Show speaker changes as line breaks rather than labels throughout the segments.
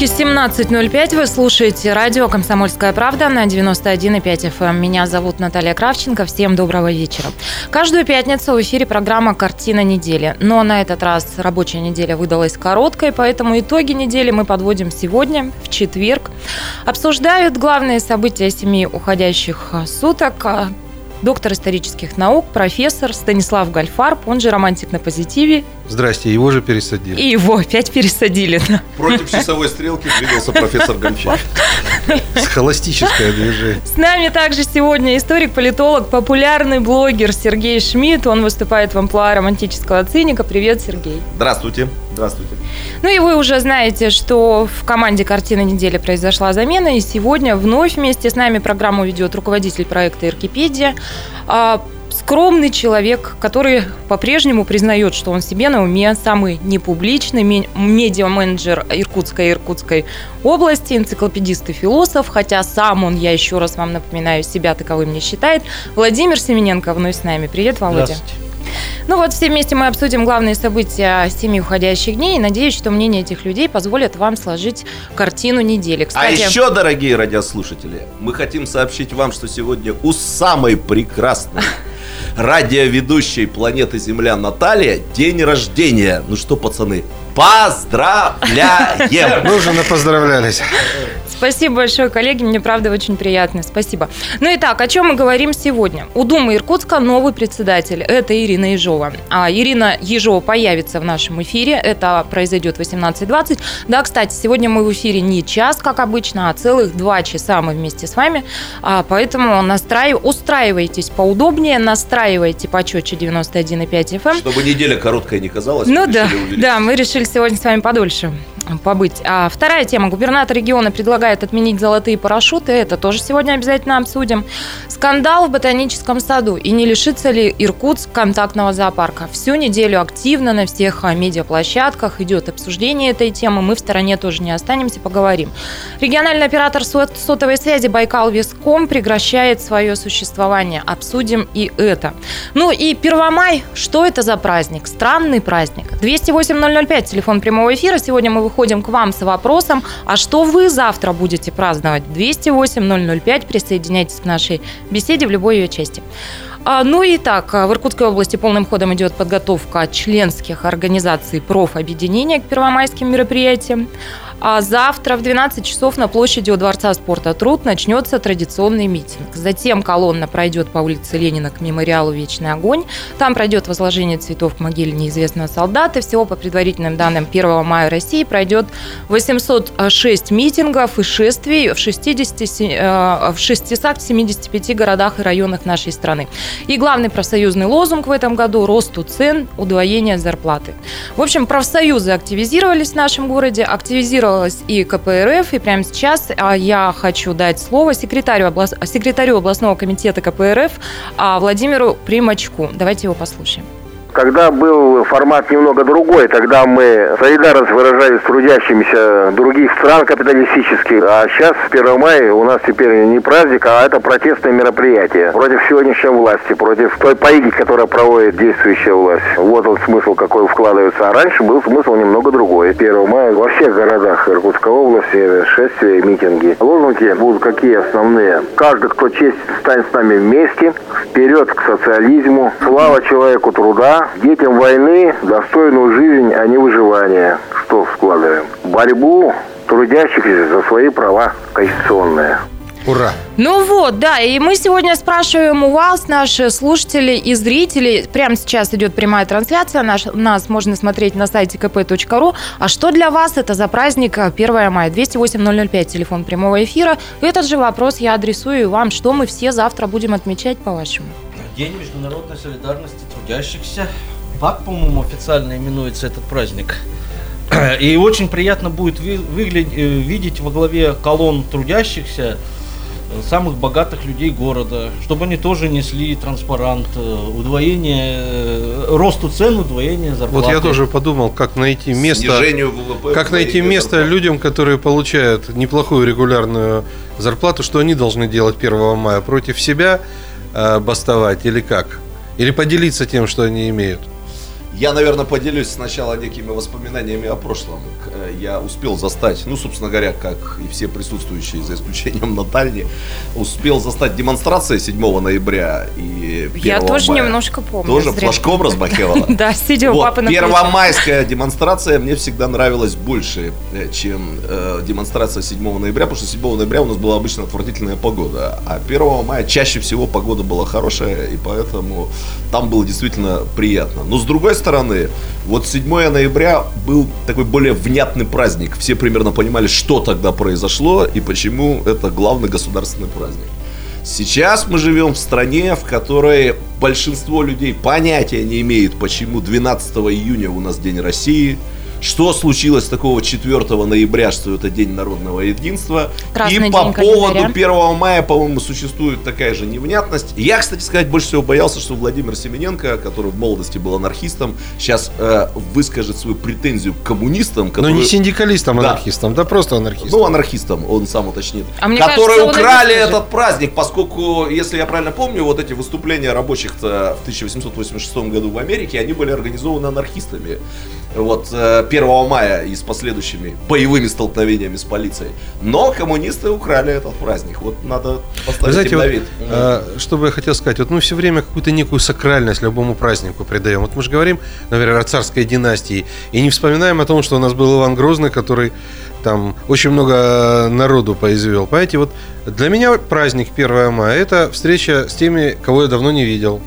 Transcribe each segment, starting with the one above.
Иркутске 17.05 вы слушаете радио «Комсомольская правда» на 91,5 FM. Эм. Меня зовут Наталья Кравченко. Всем доброго вечера. Каждую пятницу в эфире программа «Картина недели». Но на этот раз рабочая неделя выдалась короткой, поэтому итоги недели мы подводим сегодня, в четверг. Обсуждают главные события семи уходящих суток, доктор исторических наук, профессор Станислав Гальфарб, он же романтик на позитиве.
Здрасте, его же пересадили.
И его опять пересадили.
Против часовой стрелки двигался профессор Гальфарб.
Схоластическое движение.
С нами также сегодня историк-политолог, популярный блогер Сергей Шмидт. Он выступает в амплуа романтического циника. Привет, Сергей.
Здравствуйте. Здравствуйте.
Ну и вы уже знаете, что в команде «Картина недели» произошла замена, и сегодня вновь вместе с нами программу ведет руководитель проекта «Иркипедия», а, скромный человек, который по-прежнему признает, что он себе на уме, самый непубличный медиа-менеджер Иркутской и Иркутской области, энциклопедист и философ, хотя сам он, я еще раз вам напоминаю, себя таковым не считает. Владимир Семененко вновь с нами. Привет, Володя. Ну вот все вместе мы обсудим главные события семи уходящих дней. И надеюсь, что мнение этих людей позволит вам сложить картину недели.
А Кстати... А еще, дорогие радиослушатели, мы хотим сообщить вам, что сегодня у самой прекрасной радиоведущей планеты Земля Наталья день рождения. Ну что, пацаны, поздравляем!
Мы уже поздравлялись.
Спасибо большое, коллеги, мне правда очень приятно. Спасибо. Ну и так, о чем мы говорим сегодня? У Думы Иркутска новый председатель. Это Ирина Ежова. А Ирина Ежова появится в нашем эфире. Это произойдет в 18.20. Да, кстати, сегодня мы в эфире не час, как обычно, а целых два часа мы вместе с вами. А, поэтому настраив... устраивайтесь поудобнее, настраивайте почетче 91,5 FM.
Чтобы неделя короткая не казалась.
Ну да, да, мы решили сегодня с вами подольше побыть. А вторая тема. Губернатор региона предлагает отменить золотые парашюты. Это тоже сегодня обязательно обсудим. Скандал в ботаническом саду. И не лишится ли Иркутск контактного зоопарка? Всю неделю активно на всех медиаплощадках идет обсуждение этой темы. Мы в стороне тоже не останемся, поговорим. Региональный оператор сотовой связи Байкал Виском прекращает свое существование. Обсудим и это. Ну и Первомай. Что это за праздник? Странный праздник. 208-005, телефон прямого эфира. Сегодня мы выходим приходим к вам с вопросом, а что вы завтра будете праздновать? 208-005, присоединяйтесь к нашей беседе в любой ее части. А, ну и так, в Иркутской области полным ходом идет подготовка членских организаций профобъединения к первомайским мероприятиям. А завтра в 12 часов на площади у Дворца спорта «Труд» начнется традиционный митинг. Затем колонна пройдет по улице Ленина к мемориалу «Вечный огонь». Там пройдет возложение цветов к могиле неизвестного солдата. Всего по предварительным данным 1 мая России пройдет 806 митингов и шествий в, 60, э, в 675 городах и районах нашей страны. И главный профсоюзный лозунг в этом году – росту цен, удвоение зарплаты. В общем, профсоюзы активизировались в нашем городе, активизировались активизировалась и КПРФ, и прямо сейчас а, я хочу дать слово секретарю, облас... секретарю областного комитета КПРФ а, Владимиру Примачку. Давайте его послушаем.
Когда был формат немного другой, тогда мы солидарность выражали с трудящимися других стран капиталистических, а сейчас 1 мая у нас теперь не праздник, а это протестное мероприятие против сегодняшней власти, против той политики, которая проводит действующая власть. Вот он смысл, какой вкладывается. А раньше был смысл немного другой. 1 мая во всех городах Иркутской области шествия, митинги. Лозунги будут какие основные? Каждый, кто честь, станет с нами вместе, вперед к социализму, слава человеку труда, детям войны достойную жизнь, а не выживание. Что складываем? Борьбу трудящихся за свои права конституционные.
Ура!
Ну вот, да, и мы сегодня спрашиваем у вас, наши слушатели и зрители, прямо сейчас идет прямая трансляция, наш, нас можно смотреть на сайте kp.ru, а что для вас это за праздник 1 мая? 208-005, телефон прямого эфира. Этот же вопрос я адресую вам, что мы все завтра будем отмечать, по-вашему?
День международной солидарности трудящихся. Так, по-моему, официально именуется этот праздник. И очень приятно будет выглядеть, э, видеть во главе колонн трудящихся э, самых богатых людей города, чтобы они тоже несли транспарант, э, удвоение, росту цен, удвоение зарплаты.
Вот я тоже подумал, как найти место,
Снижению ВВП.
как найти место
зарплат.
людям, которые получают неплохую регулярную зарплату, что они должны делать 1 мая? Против себя бастовать или как? Или поделиться тем, что они имеют?
Я, наверное, поделюсь сначала некими воспоминаниями о прошлом. Э, Я успел застать, ну, собственно говоря, как и все присутствующие, за исключением Натальи, успел застать демонстрации 7 ноября и 1
Я тоже
мая.
немножко помню.
Тоже
зря.
флажком размахивала?
Да, сидя у
Вот,
папы на
первомайская демонстрация мне всегда нравилась больше, э, чем э, демонстрация 7 ноября, потому что 7 ноября у нас была обычно отвратительная погода, а 1 мая чаще всего погода была хорошая, и поэтому там было действительно приятно. Но с другой стороны, вот 7 ноября был такой более внятный праздник. Все примерно понимали, что тогда произошло и почему это главный государственный праздник. Сейчас мы живем в стране, в которой большинство людей понятия не имеет, почему 12 июня у нас День России, что случилось такого 4 ноября, что это День народного единства.
Красный
и по поводу
календаря.
1 мая, по-моему, существует такая же невнятность. Я, кстати сказать, больше всего боялся, что Владимир Семененко, который в молодости был анархистом, сейчас э, выскажет свою претензию к коммунистам,
Но
которые...
Ну, не синдикалистам,
Да.
анархистам, да просто анархистам.
Ну, анархистам, он сам уточнит.
А мне
которые
кажется,
украли этот праздник, поскольку, если я правильно помню, вот эти выступления рабочих в 1886 году в Америке, они были организованы анархистами. Вот э, 1 мая и с последующими боевыми столкновениями с полицией. Но коммунисты украли этот праздник. Вот надо
Вы
поставить
знаете,
им на
вот,
вид.
э, что бы я хотел сказать, вот мы все время какую-то некую сакральность любому празднику придаем. Вот мы же говорим, например, о царской династии, и не вспоминаем о том, что у нас был Иван Грозный, который там очень много народу произвел. Понимаете, вот для меня праздник 1 мая – это встреча с теми, кого я давно не видел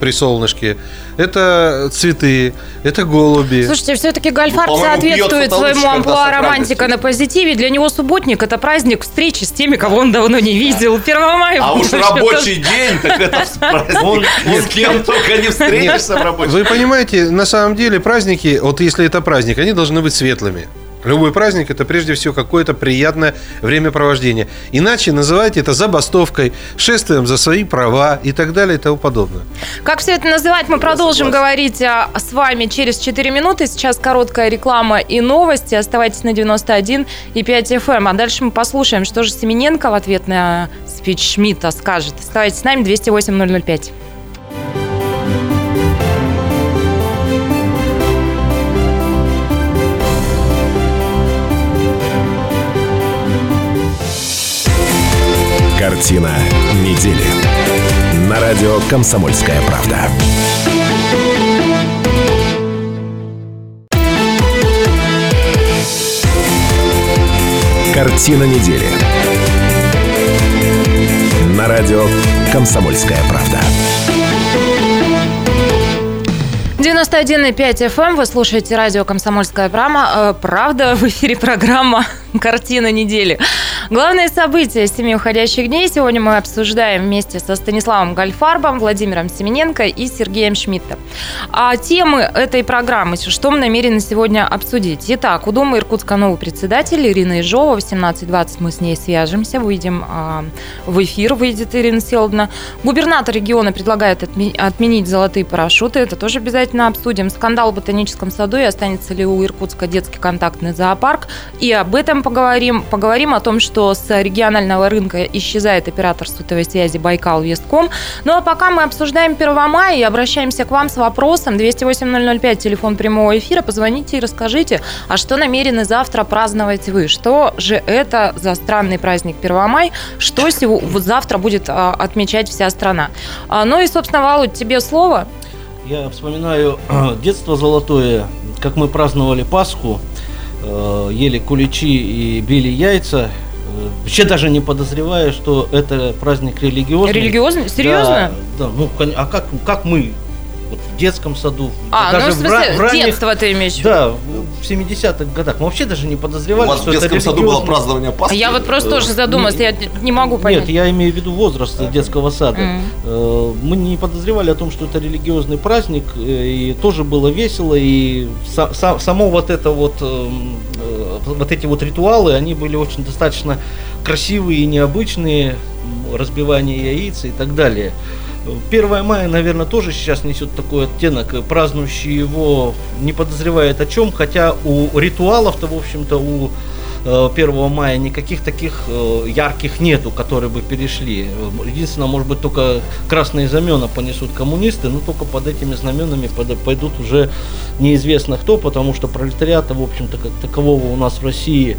при солнышке. Это цветы, это голуби.
Слушайте, все-таки Гольфарб
Ну,
соответствует своему амплуа романтика на позитиве. Для него субботник – это праздник встречи с теми, кого он давно не видел. 1 мая.
А уж рабочий день, так это праздник. Ни с кем только не встретишься в рабочий
Вы понимаете, на самом деле праздники, вот если это праздник, они должны быть светлыми. Любой праздник это прежде всего какое-то приятное времяпровождение. Иначе называйте это забастовкой, шествием за свои права и так далее и тому подобное.
Как все это называть, мы продолжим
согласен.
говорить а, с вами через 4 минуты. Сейчас короткая реклама и новости. Оставайтесь на 91 и 5 FM. А дальше мы послушаем, что же Семененко в ответ на спич Шмидта скажет. Оставайтесь с нами 208 005.
Картина недели. На радио «Комсомольская правда». Картина недели. На радио «Комсомольская правда».
91,5 FM. эм. Вы слушаете радио «Комсомольская прама». Э, Правда, в эфире программа «Картина недели». Главные события семи уходящих дней сегодня мы обсуждаем вместе со Станиславом Гальфарбом, Владимиром Семененко и Сергеем Шмидтом. А темы этой программы, что мы намерены сегодня обсудить. Итак, у Дома Иркутска новый председатель Ирина Ижова. В 18.20 мы с ней свяжемся, выйдем а, в эфир, выйдет Ирина Селдна. Губернатор региона предлагает отме- отменить золотые парашюты. Это тоже обязательно обсудим. Скандал в ботаническом саду и останется ли у Иркутска детский контактный зоопарк. И об этом поговорим. Поговорим о том, что с регионального рынка исчезает оператор сотовой связи Байкал Вестком. Ну а пока мы обсуждаем 1 мая и обращаемся к вам с вопросом 208-005, телефон прямого эфира. Позвоните и расскажите, а что намерены завтра праздновать вы? Что же это за странный праздник 1 мая? Что сего, вот завтра будет а, отмечать вся страна? А, ну и, собственно, Володь, тебе слово.
Я вспоминаю детство золотое, как мы праздновали Пасху, э, ели куличи и били яйца, э, вообще даже не подозревая, что это праздник религиозный.
Религиозный? Серьезно?
Да, да, ну, а как, как мы вот в детском саду,
А,
даже
ну, в
в,
смысле,
в ранних-
детство ты имеешь в виду?
да, в 70-х годах, мы вообще даже не
У
подозревали,
вас в
что это
детском саду было празднование Пасхи?
Я вот просто
Э,
тоже задумалась, я не могу понять.
Нет, я имею в виду возраст детского сада. Э, Мы не подозревали о том, что это религиозный праздник, э, и тоже было весело, и са- са- само вот это вот эм, э, вот эти вот ритуалы, они были очень достаточно красивые и необычные, разбивание яиц и так далее. 1 мая, наверное, тоже сейчас несет такой оттенок. э, Празднующий его не подозревает о чем, хотя у ритуалов-то, в общем-то, у э, 1 мая никаких таких э, ярких нету, которые бы перешли. Э, Единственное, может быть, только красные знамена понесут коммунисты, но только под этими знаменами пойдут уже неизвестно кто, потому что пролетариата, в общем-то, как такового у нас в России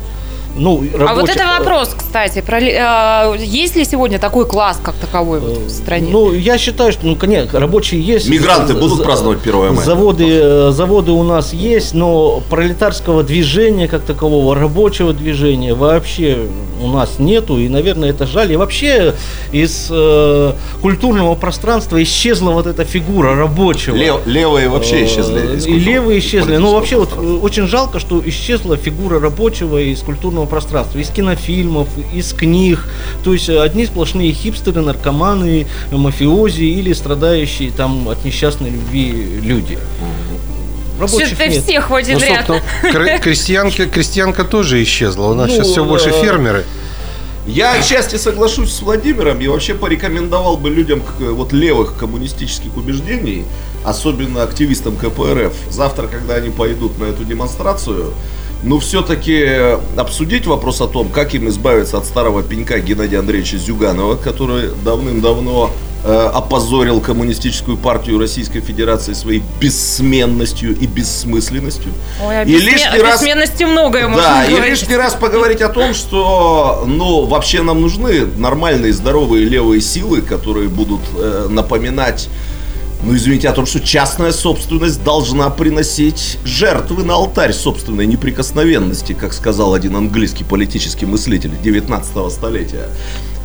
ну,
А вот
рабочих-
это вопрос, кстати. Про, а, есть ли сегодня такой класс, как таковой вот в стране?
Ну, я считаю, что, ну, конечно, рабочие есть.
Мигранты будут праздновать 1 мая?
Заводы, э, заводы у нас есть, но пролетарского движения как такового, рабочего движения вообще у нас нету. И, наверное, это жаль. И вообще из э, культурного пространства исчезла вот эта фигура рабочего.
Лев- левые вообще исчезли. из
Э, И левые исчезли. Ну, вообще, вот э, очень жалко, что исчезла фигура рабочего из культурного пространства, из кинофильмов, из книг. То есть э, одни сплошные хипстеры, наркоманы, э, мафиози или страдающие там от несчастной любви люди. Рабочих
Что-то
нет.
всех в
Ну,
один ряд.
собственно, кр- крестьянка, крестьянка тоже исчезла. У нас
Ну,
сейчас все больше
э,
фермеры.
Я отчасти соглашусь с Владимиром и вообще порекомендовал бы людям к- вот левых коммунистических убеждений, особенно активистам КПРФ, завтра, когда они пойдут на эту демонстрацию, ну, все-таки обсудить вопрос о том, как им избавиться от старого пенька Геннадия Андреевича Зюганова, который давным-давно э, опозорил коммунистическую партию Российской Федерации своей бессменностью и бессмысленностью.
Ой, о
И
бессме-
лишний
о
раз-
бессменности многое можно
Да, и
говорить.
лишний раз поговорить о том, что, ну, вообще нам нужны нормальные, здоровые левые силы, которые будут э, напоминать, ну, извините, о том, что частная собственность должна приносить жертвы на алтарь собственной неприкосновенности, как сказал один английский политический мыслитель 19 столетия.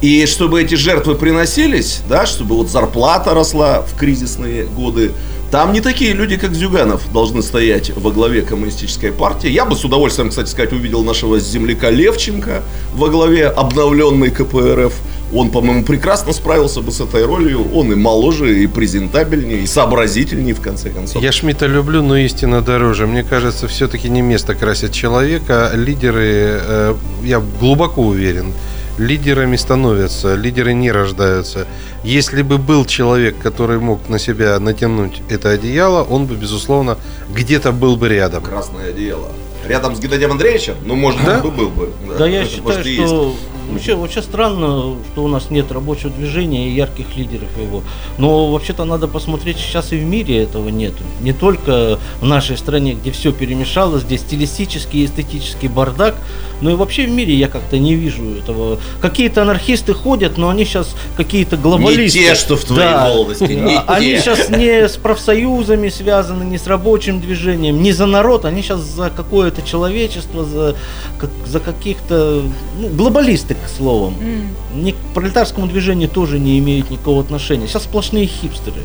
И чтобы эти жертвы приносились, да, чтобы вот зарплата росла в кризисные годы, там не такие люди, как Зюганов, должны стоять во главе коммунистической партии. Я бы с удовольствием, кстати сказать, увидел нашего земляка Левченко во главе обновленной КПРФ. Он, по-моему, прекрасно справился бы с этой ролью. Он и моложе, и презентабельнее, и сообразительнее, в конце концов.
Я Шмидта люблю, но истина дороже. Мне кажется, все-таки не место красит человека. Лидеры, э, я глубоко уверен, лидерами становятся, лидеры не рождаются. Если бы был человек, который мог на себя натянуть это одеяло, он бы, безусловно, где-то был бы рядом.
Красное одеяло. Рядом с Геннадием Андреевичем? Ну, может,
Да?
бы был бы.
Да, я
Это,
считаю,
может,
что вообще, вообще странно, что у нас нет рабочего движения и ярких лидеров его. Но вообще-то надо посмотреть, сейчас и в мире этого нету. Не только в нашей стране, где все перемешалось, где стилистический и эстетический бардак, но и вообще в мире я как-то не вижу этого. Какие-то анархисты ходят, но они сейчас какие-то глобалисты.
те, что в твоей молодости, не
А- Они
те.
сейчас не с профсоюзами связаны, не с рабочим движением, не за народ, они сейчас за какое-то человечество, за, как- за каких-то ну, глобалисты, к словам.
М.
Ни к пролетарскому движению тоже не имеют никакого отношения. Сейчас сплошные хипстеры.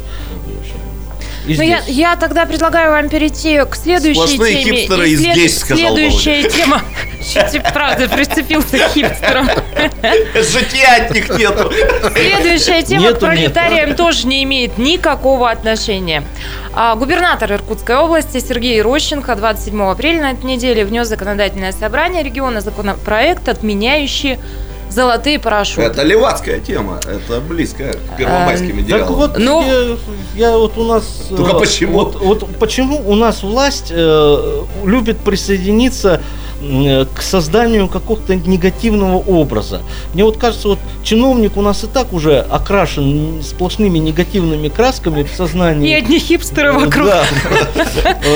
И
Ну, я,
здесь.
я тогда предлагаю вам перейти к следующей
Сплошные
теме.
хипстеры и здесь, сказал
Следующая тема. Чуть правда прицепился к хипстерам.
Житья от них нету.
Следующая тема
Нету,
к пролетариям тоже не имеет никакого отношения. А, губернатор Иркутской области Сергей Рощенко 27 апреля на этой неделе внес законодательное собрание региона законопроект, отменяющий золотые парашюты.
Это левацкая тема. Это близко к первомайским
Так
идеалам.
вот,
Ну-
я, я вот у нас...
Только
э,
почему?
Вот, вот почему у нас власть э, любит присоединиться к созданию какого-то негативного образа. Мне вот кажется, вот чиновник у нас и так уже окрашен сплошными негативными красками в сознании.
И одни хипстеры вокруг.
Да.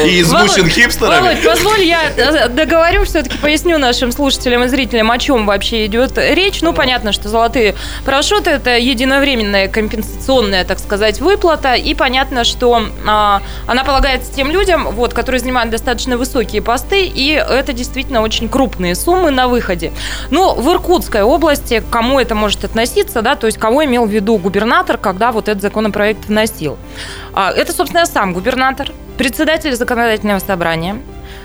И измучен
Володь,
хипстерами.
Володь, позволь, я э, договорю, все-таки поясню нашим слушателям и зрителям, о чем вообще идет речь. Ну, понятно, что золотые парашюты – это единовременная компенсационная, так сказать, выплата. И понятно, что а, она полагается тем людям, вот, которые занимают достаточно высокие посты, и это действительно очень крупные суммы на выходе. Ну, в Иркутской области, к кому это может относиться, да, то есть кого имел в виду губернатор, когда вот этот законопроект вносил. А, Это, собственно, сам губернатор, председатель законодательного собрания,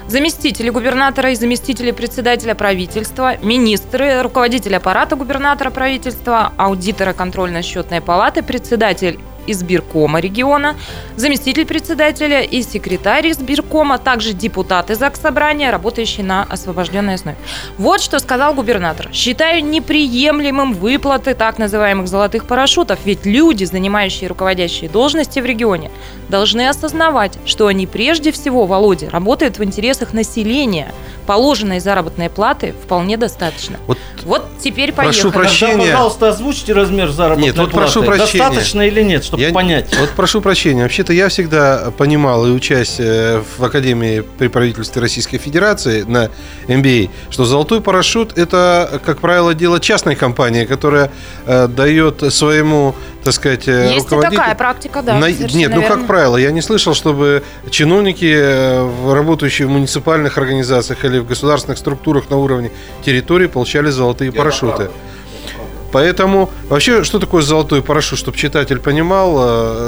заместители губернатора и заместители председателя правительства, министры, руководитель аппарата губернатора правительства, аудитора контрольно-счетной палаты, председатель избиркома региона, заместитель председателя и секретарь избиркома, также депутаты ЗАГС Собрания, работающие на освобожденной основе. Вот что сказал губернатор. Считаю неприемлемым выплаты так называемых золотых парашютов, ведь люди, занимающие руководящие должности в регионе, должны осознавать, что они прежде всего, Володя, работают в интересах населения. Положенной заработной платы вполне достаточно.
Вот
Вот теперь
Прошу
поехали.
прощения.
Тогда, пожалуйста, озвучьте размер заработной
Нет, вот
платы.
прошу прощения.
Достаточно или нет, чтобы
Я-
понять.
Вот прошу прощения. Вообще-то я всегда понимал и учась э, в Академии при правительстве Российской Федерации на MBA, что золотой парашют это, как правило, дело частной компании, которая э, дает своему, так сказать, э,
Есть
руководителю...
такая практика, да.
На- Нет, ну
верно.
как правило, я не слышал, чтобы чиновники, э, в- работающие в муниципальных организациях или в государственных структурах на уровне территории, получали золотые парашюты. Поэтому вообще, что такое золотой парашют, чтобы читатель понимал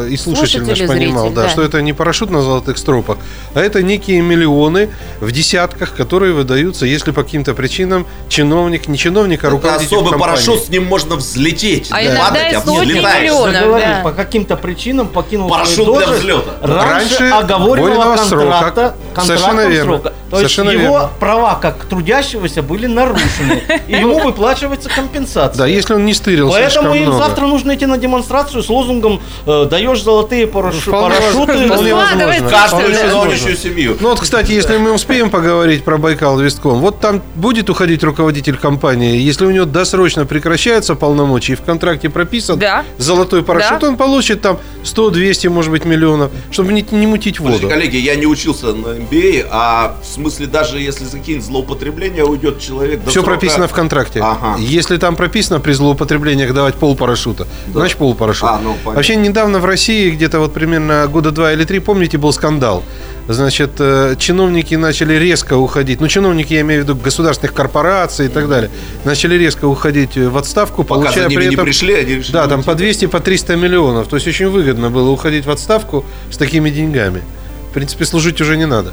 э, и слушатель наш понимал,
зритель,
да,
да.
что это не парашют на золотых стропах, а это некие миллионы в десятках, которые выдаются, если по каким-то причинам чиновник, не чиновник, а
Это
руководитель
особый
компании.
парашют, с ним можно взлететь.
А
не
иногда
падать,
и
а
сотни миллионов. Да.
по каким-то причинам покинул
Парашют для
должность
взлета.
раньше,
Раньше
оговоренного
вольного срока.
контракта,
Совершенно верно.
срока. То есть
Совершенно
его
верно.
права как трудящегося были нарушены, и ему выплачивается компенсация.
Да, если он не стырил
Поэтому им
много.
завтра нужно идти на демонстрацию с лозунгом э, «Даешь золотые параш-
Вполне
парашюты».
возможно, вполне возможно.
Каждую чиновничью семью.
Ну вот, кстати, если мы успеем поговорить про Байкал Вестком, вот там будет уходить руководитель компании, если у него досрочно прекращаются полномочия и в контракте прописан
Да.
золотой парашют,
Да.
он получит там 100-200, может быть, миллионов, чтобы не, не мутить воду.
коллеги, я не учился на MBA, а в смысле даже если за какие-нибудь злоупотребления уйдет человек
Все
срока-
прописано в контракте.
Ага.
Если там прописано при злоупотреблениях давать пол парашюта, значит пол парашюта.
А, ну, понятно.
Вообще недавно в России, где-то вот примерно года два или три, помните, был скандал. Значит, э, чиновники начали резко уходить. Ну, чиновники, я имею в виду государственных корпораций и так далее, начали резко уходить в отставку,
Пока
получая при
не
этом...
пришли, они решили
Да, там по 200, по 300 миллионов. То есть очень выгодно было уходить в отставку с такими деньгами. В принципе, служить уже не надо.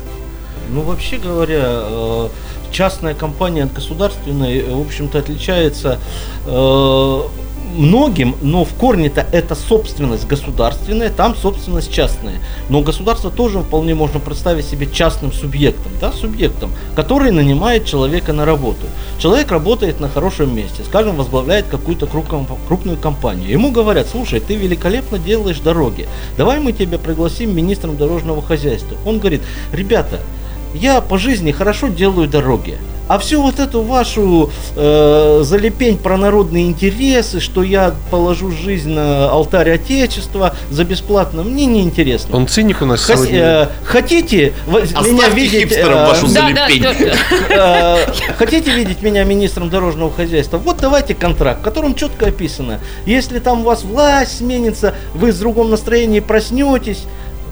Ну, вообще говоря, э, частная компания от государственной, э, в общем-то, отличается э, многим, но в корне-то это собственность государственная, там собственность частная. Но государство тоже вполне можно представить себе частным субъектом, да, субъектом, который нанимает человека на работу. Человек работает на хорошем месте, скажем, возглавляет какую-то крупную, компанию. Ему говорят, слушай, ты великолепно делаешь дороги, давай мы тебя пригласим министром дорожного хозяйства. Он говорит, ребята, я по жизни хорошо делаю дороги. А всю вот эту вашу э, залепень про народные интересы, что я положу жизнь на алтарь Отечества за бесплатно, мне не интересно.
Он циник у нас
Хос-
сегодня.
э, хотите в- меня
Оставьте
видеть э,
вашу
Да, да,
залепень.
да.
Э, Хотите видеть меня министром дорожного хозяйства? Вот давайте контракт, в котором четко описано. Если там у вас власть сменится, вы с другом настроении проснетесь,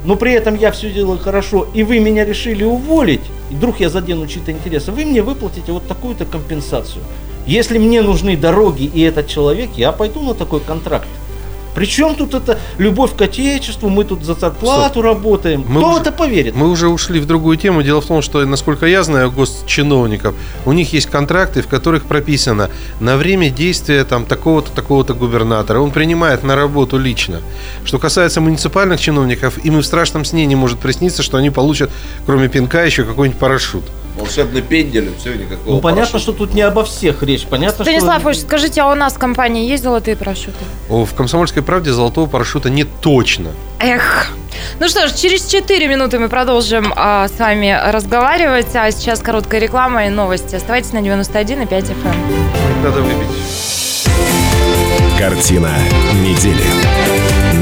но при этом я все делаю хорошо, и вы меня решили уволить, и вдруг я задену чьи-то интересы, вы мне выплатите вот такую-то компенсацию. Если мне нужны дороги и этот человек, я пойду на такой контракт. Причем тут это любовь к отечеству, мы тут за зарплату работаем.
Мы
Кто
уже-
это поверит?
Мы уже ушли в другую тему. Дело в том, что, насколько я знаю госчиновников, у них есть контракты, в которых прописано на время действия там такого-то, такого-то губернатора. Он принимает на работу лично. Что касается муниципальных чиновников, им и в страшном сне не может присниться, что они получат, кроме пинка, еще какой-нибудь парашют.
Волшебный пендель, все, никакого
Ну, понятно,
парашюта.
что тут не обо всех речь. Понятно,
Станислав
что...
Ильич, скажите, а у нас в компании есть золотые парашюты?
О, В «Комсомольской правде» золотого парашюта не точно.
Эх. Ну что ж, через 4 минуты мы продолжим а, с вами разговаривать, а сейчас короткая реклама и новости. Оставайтесь на 91,5 FM.
Надо выпить.
Картина недели.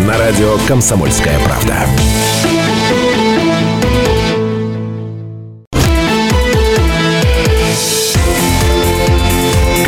На радио «Комсомольская правда».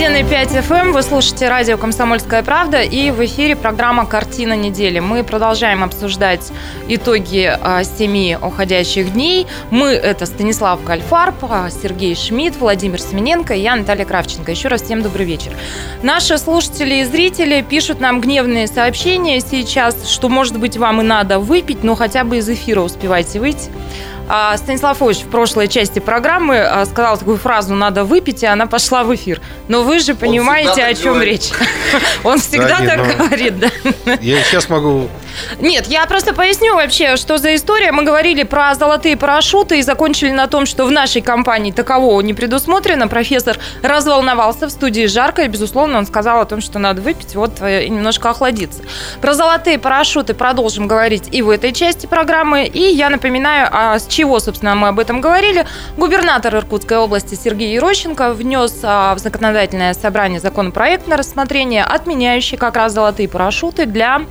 91,5 FM. Вы слушаете радио «Комсомольская правда» и в эфире программа «Картина недели». Мы продолжаем обсуждать итоги а, семи уходящих дней. Мы – это Станислав Гальфарб, а, Сергей Шмидт, Владимир Семененко и я, Наталья Кравченко. Еще раз всем добрый вечер. Наши слушатели и зрители пишут нам гневные сообщения сейчас, что, может быть, вам и надо выпить, но хотя бы из эфира успевайте выйти. А, Станислав Ильич в прошлой части программы а, сказал такую фразу «надо выпить», и она пошла в эфир. Но вы же понимаете, о чем
говорит.
речь. Он всегда
Да,
так
ну-
говорит, да.
Я сейчас могу...
Нет, я просто поясню вообще, что за история. Мы говорили про золотые парашюты и закончили на том, что в нашей компании такового не предусмотрено. Профессор разволновался в студии жарко, и, безусловно, он сказал о том, что надо выпить вот э, и немножко охладиться. Про золотые парашюты продолжим говорить и в этой части программы. И я напоминаю, а с чего, собственно, мы об этом говорили. Губернатор Иркутской области Сергей Ерощенко внес а, в законодательное собрание законопроект на рассмотрение, отменяющий как раз золотые парашюты для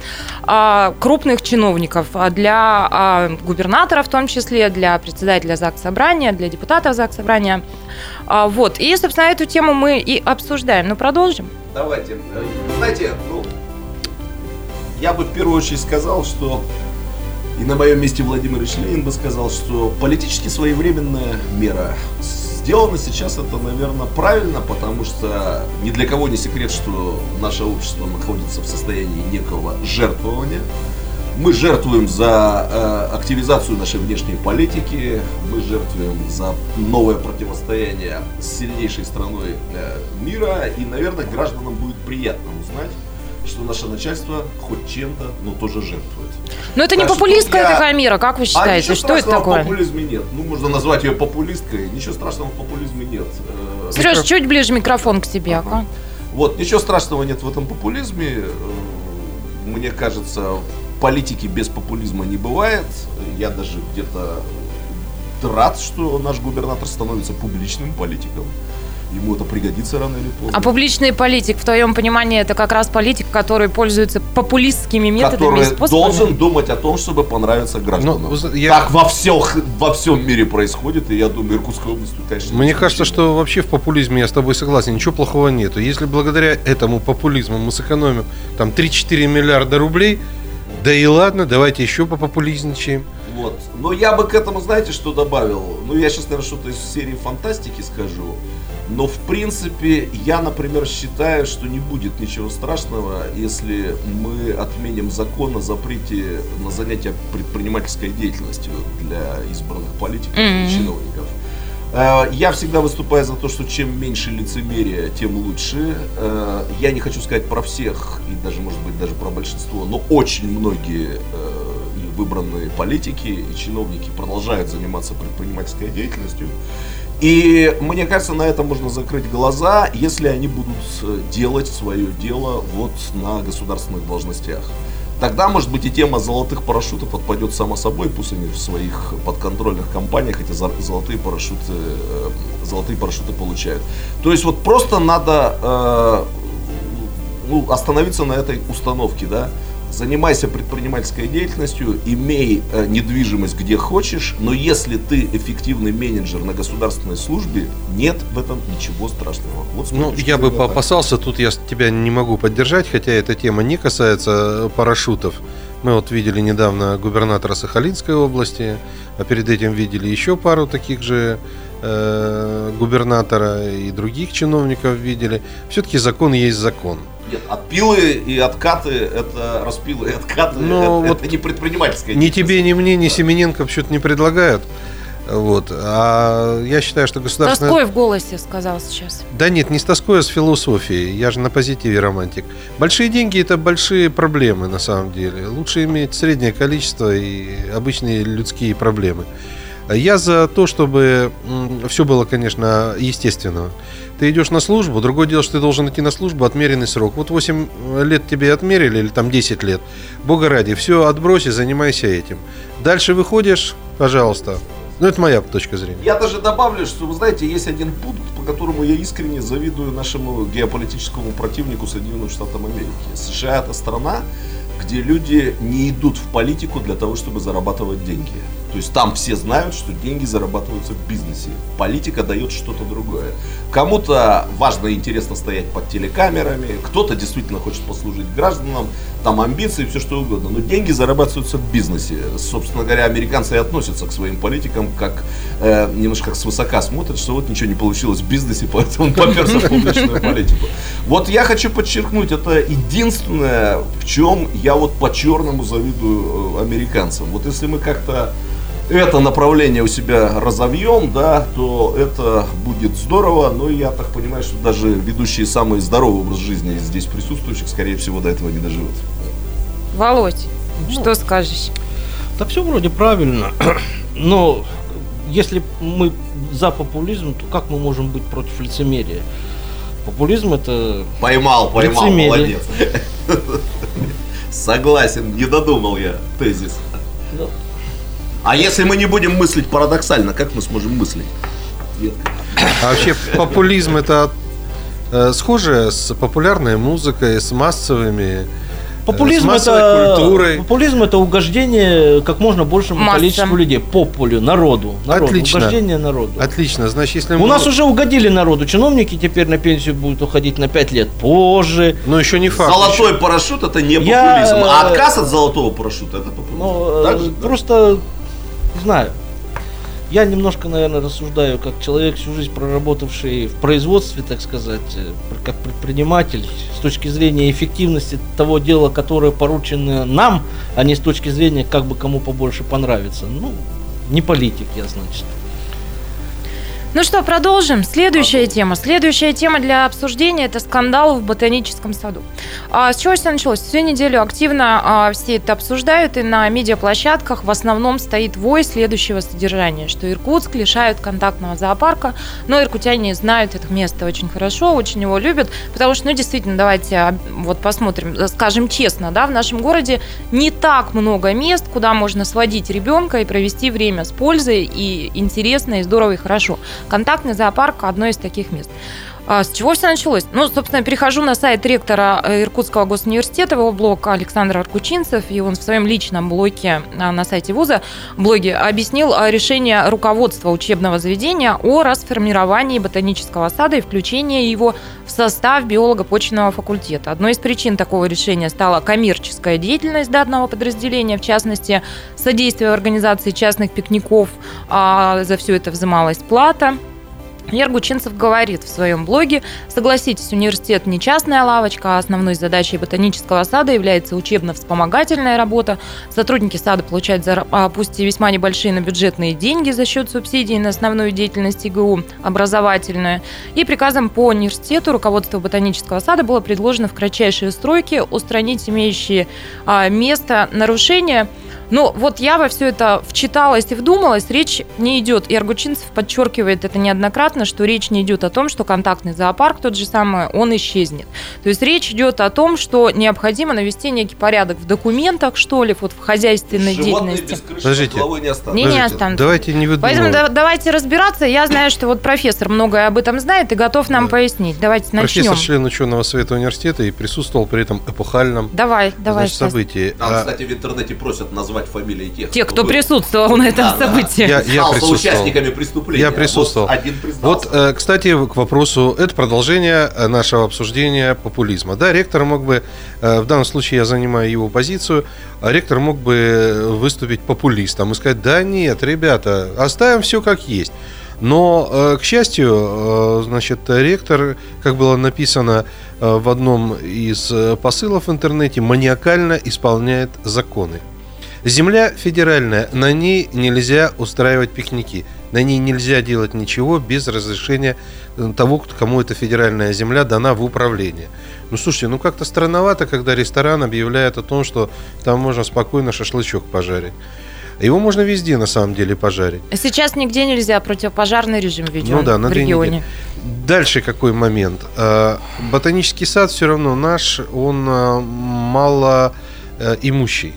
а, крупных чиновников, а, для а, губернатора в том числе, для председателя ЗАГС Собрания, для депутатов ЗАГС Собрания. А, Вот. И, собственно, эту тему мы и обсуждаем. Ну, продолжим.
Давайте. Знаете, ну, я бы в первую очередь сказал, что и на моем месте Владимир Ильич Ленин бы сказал, что политически своевременная мера. Сделано сейчас это, наверное, правильно, потому что ни для кого не секрет, что наше общество находится в состоянии некого жертвования. Мы жертвуем за э, активизацию нашей внешней политики, мы жертвуем за новое противостояние с сильнейшей страной э, мира, и, наверное, гражданам будет приятно узнать, что наше начальство хоть чем-то, но тоже жертвует.
Но это не
Так что
популистская
я-
такая мера, как вы
а
считаете?
ничего
Что это
страшного в
такое?
популизме нет. Ну, можно назвать ее популисткой. Ничего страшного в популизме нет. Э,
Сереж, чуть ближе микрофон к себе. ага.
Вот, ничего страшного нет в этом популизме. Э, Мне кажется, политики без популизма не бывает. Я даже где-то рад, что наш губернатор становится публичным политиком. Ему это пригодится рано или поздно.
А публичный политик, в твоем понимании, это как раз политик, который пользуется популистскими методами и
который
способами?
должен думать о том, чтобы понравиться гражданам.
Ну, вы зна- я-
Так во, всех, во всем мире происходит, и я думаю, Иркутская область, конечно...
Мне
не
кажется, что вообще в популизме я с тобой согласен, ничего плохого нету. Если благодаря этому популизму мы сэкономим там 3-4 миллиарда рублей, да и ладно, давайте еще попопулизничаем.
Вот. Но я бы к этому, знаете, что добавил? Ну, я сейчас, наверное, что-то из серии фантастики скажу. Но, в принципе, я, например, считаю, что не будет ничего страшного, если мы отменим закон о запрете на занятие предпринимательской деятельностью для избранных политиков
Мгм.
и чиновников. Э, Я всегда выступаю за то, что чем меньше лицемерия, тем лучше. Э, Я не хочу сказать про всех, и даже, может быть, даже про большинство, но очень многие э, выбранные политики и чиновники продолжают заниматься предпринимательской деятельностью. И мне кажется, на это можно закрыть глаза, если они будут э, делать свое дело вот на государственных должностях. Тогда, может быть, и тема золотых парашютов отпадет само собой, пусть они в своих подконтрольных компаниях эти золотые парашюты, э, золотые парашюты получают. То есть вот просто надо э, ну, остановиться на этой установке, да. Занимайся предпринимательской деятельностью, имей э, недвижимость где хочешь, но если ты эффективный менеджер на государственной службе, нет в этом ничего страшного. Вот
Ну, я бы
так.
поопасался, тут я тебя не могу поддержать, хотя эта тема не касается э, парашютов. Мы вот видели недавно губернатора Сахалинской области, а перед этим видели еще пару таких же э, губернатора и других чиновников видели. Все-таки закон есть закон.
Нет, отпилы и откаты это распилы и откаты.
Ну,
это,
вот
это не предпринимательская
Ни тебе, ни мне, ни
Да.
Семененко что-то не предлагают. Вот. А я считаю, что
С
государственная...
тоской в голосе сказал сейчас.
Да нет, не с тоской, а с философией. Я же на позитиве романтик. Большие деньги – это большие проблемы, на самом деле. Лучше иметь среднее количество и обычные людские проблемы. Я за то, чтобы все было, конечно, естественно. Ты идешь на службу, другое дело, что ты должен идти на службу отмеренный срок. Вот 8 лет тебе отмерили, или там 10 лет. Бога ради, все отбрось и занимайся этим. Дальше выходишь, пожалуйста. Ну, это моя точка зрения.
Я даже добавлю, что, вы знаете, есть один пункт, по которому я искренне завидую нашему геополитическому противнику Соединенным Штатам Америки. США это страна, где люди не идут в политику для того, чтобы зарабатывать деньги. То есть там все знают, что деньги зарабатываются в бизнесе. Политика дает что-то другое. Кому-то важно и интересно стоять под телекамерами, кто-то действительно хочет послужить гражданам, там амбиции, все что угодно. Но деньги зарабатываются в бизнесе. Собственно говоря, американцы и относятся к своим политикам как э, немножко как свысока смотрят, что вот ничего не получилось в бизнесе, поэтому он поперся в публичную политику. Вот я хочу подчеркнуть, это единственное, в чем я вот по-черному завидую э, американцам. Вот если мы как-то это направление у себя разовьем, да, то это будет здорово. Но я так понимаю, что даже ведущие самый здоровый образ жизни из здесь присутствующих, скорее всего, до этого не доживут.
Володь,
Ну.
что скажешь?
Да все вроде правильно. Но если мы за популизм, то как мы можем быть против лицемерия? Популизм это
Поймал, поймал,
Лицемерие.
молодец. Согласен, не додумал я тезис.
Ну.
А если мы не будем мыслить парадоксально, как мы сможем мыслить? Нет.
А вообще популизм это э, схоже с популярной музыкой, с массовыми
Популизм
с массовой
это,
культурой.
популизм это угождение как можно большему
Массам.
количеству людей. Популю, народу. народу
Отлично.
Угождение народу.
Отлично, значит, если
У
мы-
нас уже угодили народу. Чиновники теперь на пенсию будут уходить на 5 лет позже.
Ну, еще не факт.
Золотой парашют это не
Я,
популизм, а
э,
отказ от золотого парашюта это популизм.
Но
Так
э,
же, да?
Знаю. Я немножко, наверное, рассуждаю как человек, всю жизнь проработавший в производстве, так сказать, э, как предприниматель, с точки зрения эффективности того дела, которое поручено нам, а не с точки зрения, как бы кому побольше понравится. Ну, не политик я, значит.
Ну что, продолжим. Следующая тема. Следующая тема для обсуждения – это скандал в ботаническом саду. А, с чего все началось? Всю неделю активно а, все это обсуждают, и на медиаплощадках в основном стоит вой следующего содержания, что Иркутск лишают контактного зоопарка, но иркутяне знают это место очень хорошо, очень его любят, потому что, ну, действительно, давайте а, вот посмотрим, скажем честно, да, в нашем городе не так много мест, куда можно сводить ребенка и провести время с пользой, и интересно, и здорово, и хорошо. Контактный зоопарк – одно из таких мест. А С чего все началось? Ну, собственно, перехожу на сайт ректора э, Иркутского госуниверситета, его блог Александр Аркучинцев, и он в своем личном блоке а, на сайте вуза, блоге, объяснил а, решение руководства учебного заведения о расформировании ботанического сада и включении его в состав биолого-почвенного факультета. Одной из причин такого решения стала коммерческая деятельность данного подразделения, в частности, содействие организации частных пикников, а за все это взималась плата. Ергучинцев говорит в своем блоге, согласитесь, университет не частная лавочка, а основной задачей ботанического сада является учебно-вспомогательная работа. Сотрудники сада получают, а, пусть и весьма небольшие, но бюджетные деньги за счет субсидий на основную деятельность ИГУ, образовательную. И приказом по университету руководству ботанического сада было предложено в кратчайшие сроки устранить имеющие а, место нарушения. Ну, вот я во все это вчиталась и вдумалась. Речь не идет, и Аргучинцев подчеркивает это неоднократно, что речь не идет о том, что контактный зоопарк тот же самый, он исчезнет. То есть речь идет о том, что необходимо навести некий порядок в документах, что ли, вот в хозяйственной
Животные
деятельности.
без крыши
Подождите.
не останутся.
Не, не останутся.
Давайте не выдумывать.
Поэтому да- давайте разбираться. Я знаю, что вот профессор многое об этом знает и готов нам
Да.
пояснить. Давайте начнем.
Профессор, член ученого совета университета и присутствовал при этом эпохальном
Давай, давай.
значит, событии.
Там,
А,
кстати, в интернете просят назвать фамилии тех,
Те, кто
был.
присутствовал на этом
Да, да.
событии.
Я-
Стал
присутствовал.
соучастниками преступления.
Я присутствовал.
Вот один признался.
Вот, э, кстати, к вопросу, это продолжение э, нашего обсуждения популизма. Да, ректор мог бы, э, в данном случае я занимаю его позицию, а ректор мог бы выступить популистом и сказать, да нет, ребята, оставим все как есть. Но, к счастью, значит, ректор, как было написано в одном из посылов в интернете, маниакально исполняет законы. Земля федеральная, на ней нельзя устраивать пикники, на ней нельзя делать ничего без разрешения э, того, кому эта федеральная земля дана в управление. Ну слушайте, ну как-то странновато, когда ресторан объявляет о том, что там можно спокойно шашлычок пожарить. Его можно везде на самом деле пожарить.
Сейчас нигде нельзя противопожарный режим введен
Ну да, на
в регионе.
Дальше какой момент? Э, Ботанический сад все равно наш, он э, мало имущий.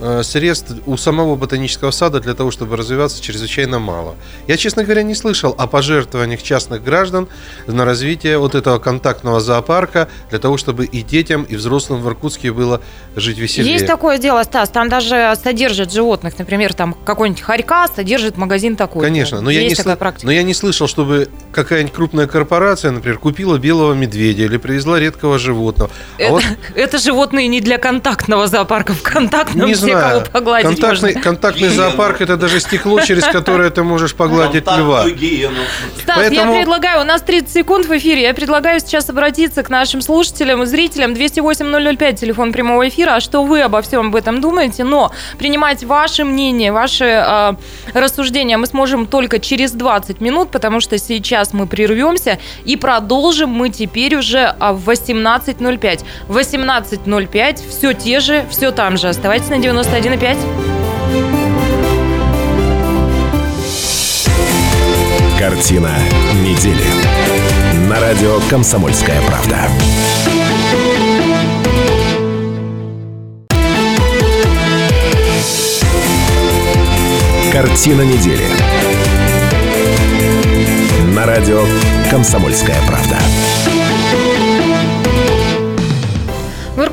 Э, Средств у самого ботанического сада для того, чтобы развиваться, чрезвычайно мало. Я, честно говоря, не слышал о пожертвованиях частных граждан на развитие вот этого контактного зоопарка для того, чтобы и детям, и взрослым в Иркутске было жить веселее.
Есть такое дело, Стас, там даже содержат животных, например, там какой-нибудь хорька содержит магазин такой.
Конечно, но я,
Есть
не
такая
сл-
практика.
но я не слышал, чтобы какая-нибудь крупная корпорация, например, купила белого медведя или привезла редкого животного. А
Это,
вот
это животные не для контактного зоопарка. В контактном
Не
все, кого погладить
контактный,
можно.
контактный
Гиену.
зоопарк это даже стекло, через которое ты можешь погладить льва.
Гиену.
Стас,
Поэтому-
я предлагаю, у нас 30 секунд в эфире, я предлагаю сейчас обратиться к нашим слушателям и зрителям. 208-005, телефон прямого эфира. А что вы обо всем об этом думаете? Но принимать ваше мнение, ваши э, рассуждения мы сможем только через 20 минут, потому что сейчас мы прервемся и продолжим мы теперь уже а, в 18.05. 18.05, все те же, все там же. Оставайтесь на 91.5.
Картина недели. На радио «Комсомольская правда». Картина недели. На радио «Комсомольская правда».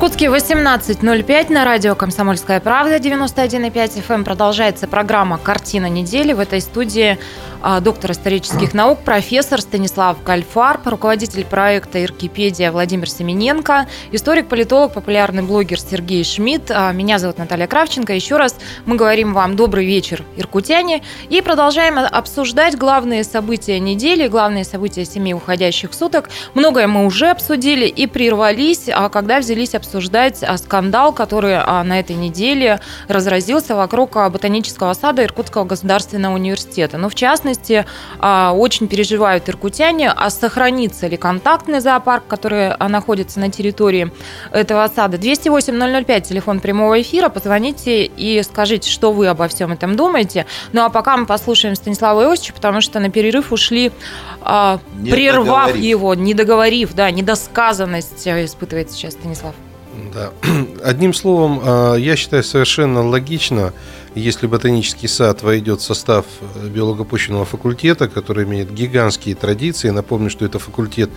Иркутске 18.05 на радио «Комсомольская правда» 91.5 FM эм. продолжается программа «Картина недели». В этой студии а, доктор исторических наук, профессор Станислав Кальфарб, руководитель проекта «Иркипедия» Владимир Семененко, историк-политолог, популярный блогер Сергей Шмидт. А, Меня зовут Наталья Кравченко. Еще раз мы говорим вам добрый вечер, иркутяне, и продолжаем обсуждать главные события недели, главные события семи уходящих суток. Многое мы уже обсудили и прервались, а когда взялись обсуждать а, скандал, который а, на этой неделе разразился вокруг а, ботанического сада Иркутского государственного университета. Ну, в частности, очень переживают иркутяне, а сохранится ли контактный зоопарк, который находится на территории этого сада. 208-005, телефон прямого эфира. Позвоните и скажите, что вы обо всем этом думаете. Ну, а пока мы послушаем Станислава Иосифовича, потому что на перерыв ушли,
Не
прервав
договорив.
его, не договорив, да, недосказанность э, испытывает сейчас Станислав.
Да. Одним словом, э, я считаю совершенно логично, если ботанический сад войдет в состав э, биологопущенного факультета, который имеет гигантские традиции. Напомню, что это факультет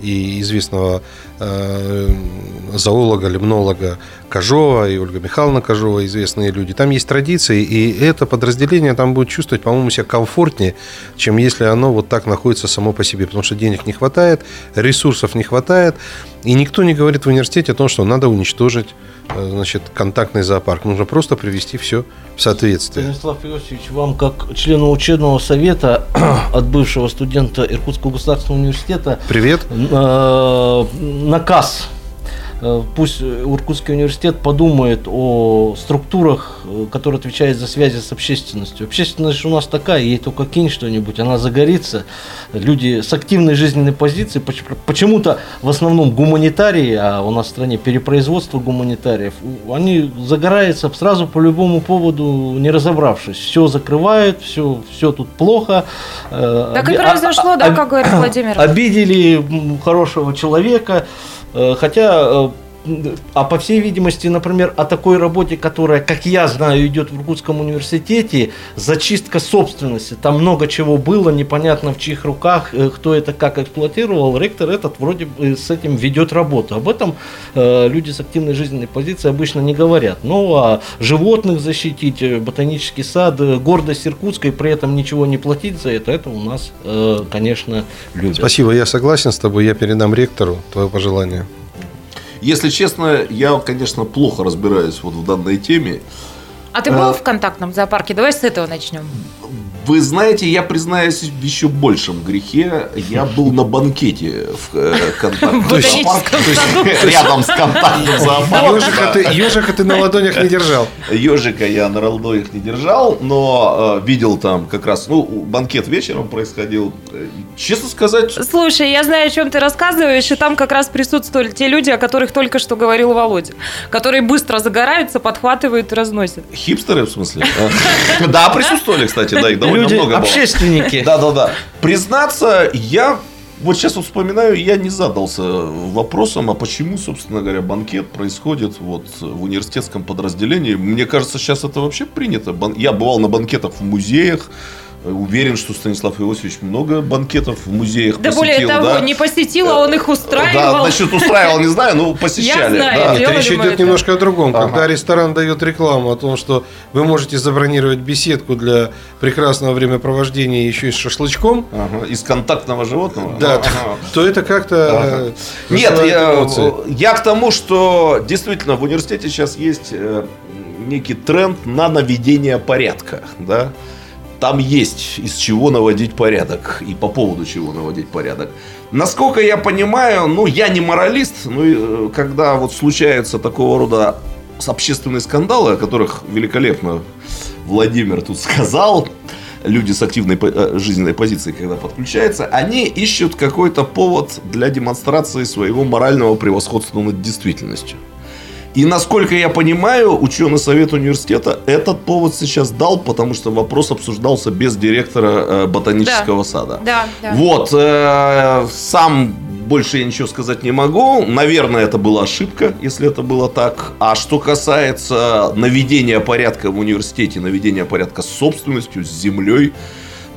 и известного зоолога, лимнолога Кожова и Ольга Михайловна Кожова, известные люди. Там есть традиции, и это подразделение там будет чувствовать, по-моему, себя комфортнее, чем если оно вот так находится само по себе, потому что денег не хватает, ресурсов не хватает, и никто не говорит в университете о том, что надо уничтожить э, значит, контактный зоопарк. Нужно просто привести все в соответствие.
Станислав Иосифович, вам как члену учебного совета от бывшего студента Иркутского государственного университета
Привет.
Э, наказ. Э, Пусть Иркутский университет подумает о структурах, э, которые отвечают за связи с общественностью. Общественность у нас такая, ей только кинь что-нибудь, она загорится. Люди с активной жизненной позицией, поч- почему-то в основном гуманитарии, а у нас в стране перепроизводство гуманитариев, они загораются сразу по любому поводу, не разобравшись. Все закрывают, все, все тут плохо. Э,
Так и
оби-
произошло,
а-
да,
а-
как говорит Владимир?
обидели хорошего человека, э, хотя, э, а по всей видимости, например, о такой работе, которая, как я знаю, идет в Иркутском университете, зачистка собственности, там много чего было, непонятно в чьих руках, э, кто это как эксплуатировал, ректор этот вроде бы с этим ведет работу. Об этом э, люди с активной жизненной позицией обычно не говорят. Ну, а животных защитить, э, ботанический сад, э, гордость Иркутска и при этом ничего не платить за это, это у нас, э, конечно, любят.
Спасибо, я согласен с тобой. Я передам ректору твое пожелание.
Если честно, я, конечно, плохо разбираюсь вот в данной теме.
А ты был в контактном зоопарке? Давай с этого начнем.
Вы знаете, я признаюсь в еще большем грехе. Я был на банкете в э, контактном зоопарке. Рядом с контактным зоопарком.
Ежика ты, на ладонях не держал.
Ежика я на ролдоях не держал, но э, видел там как раз, ну, банкет вечером происходил. Э, Честно сказать,
Слушай, я знаю, о чем ты рассказываешь, и там как раз присутствовали те люди, о которых только что говорил Володя, которые быстро загораются, подхватывают и разносят.
хипстеры в смысле? Да, присутствовали, кстати, да, их довольно
Люди,
много было.
общественники.
Да, да, да. Признаться, я вот сейчас вспоминаю, я не задался вопросом, а почему, собственно говоря, банкет происходит вот в университетском подразделении. Мне кажется, сейчас это вообще принято. Я бывал на банкетах в музеях. Уверен, что Станислав Иосифович много банкетов в музеях
Да
посетил.
более того,
да?
не посетил, а он их
Да,
устраивал.
насчет устраивал, не знаю, но посещали.
знаю,
да.
я
Нет, речь идет
это-
немножко о другом.
Ага.
Когда ресторан дает рекламу о том, что вы можете забронировать беседку для прекрасного времяпровождения еще и с шашлычком,
Ага, Из контактного животного.
да,
Ага.
то это как-то
Ага.
э,
Нет,
вызывает
я,
эмоции.
я к тому, что действительно в университете сейчас есть э, некий тренд на наведение порядка, да. Там есть из чего наводить порядок и по поводу чего наводить порядок. Насколько я понимаю, ну, я не моралист, но э, когда вот случаются такого рода общественные скандалы, о которых великолепно Владимир тут сказал, люди с активной э, жизненной позицией, когда подключаются, они ищут какой-то повод для демонстрации своего морального превосходства над действительностью. И насколько я понимаю, ученый совет университета этот повод сейчас дал, потому что вопрос обсуждался без директора э, ботанического
Да.
сада.
Да, да.
Вот, э, сам больше я ничего сказать не могу. Наверное, это была ошибка, если это было так. А что касается наведения порядка в университете, наведения порядка с собственностью, с землей,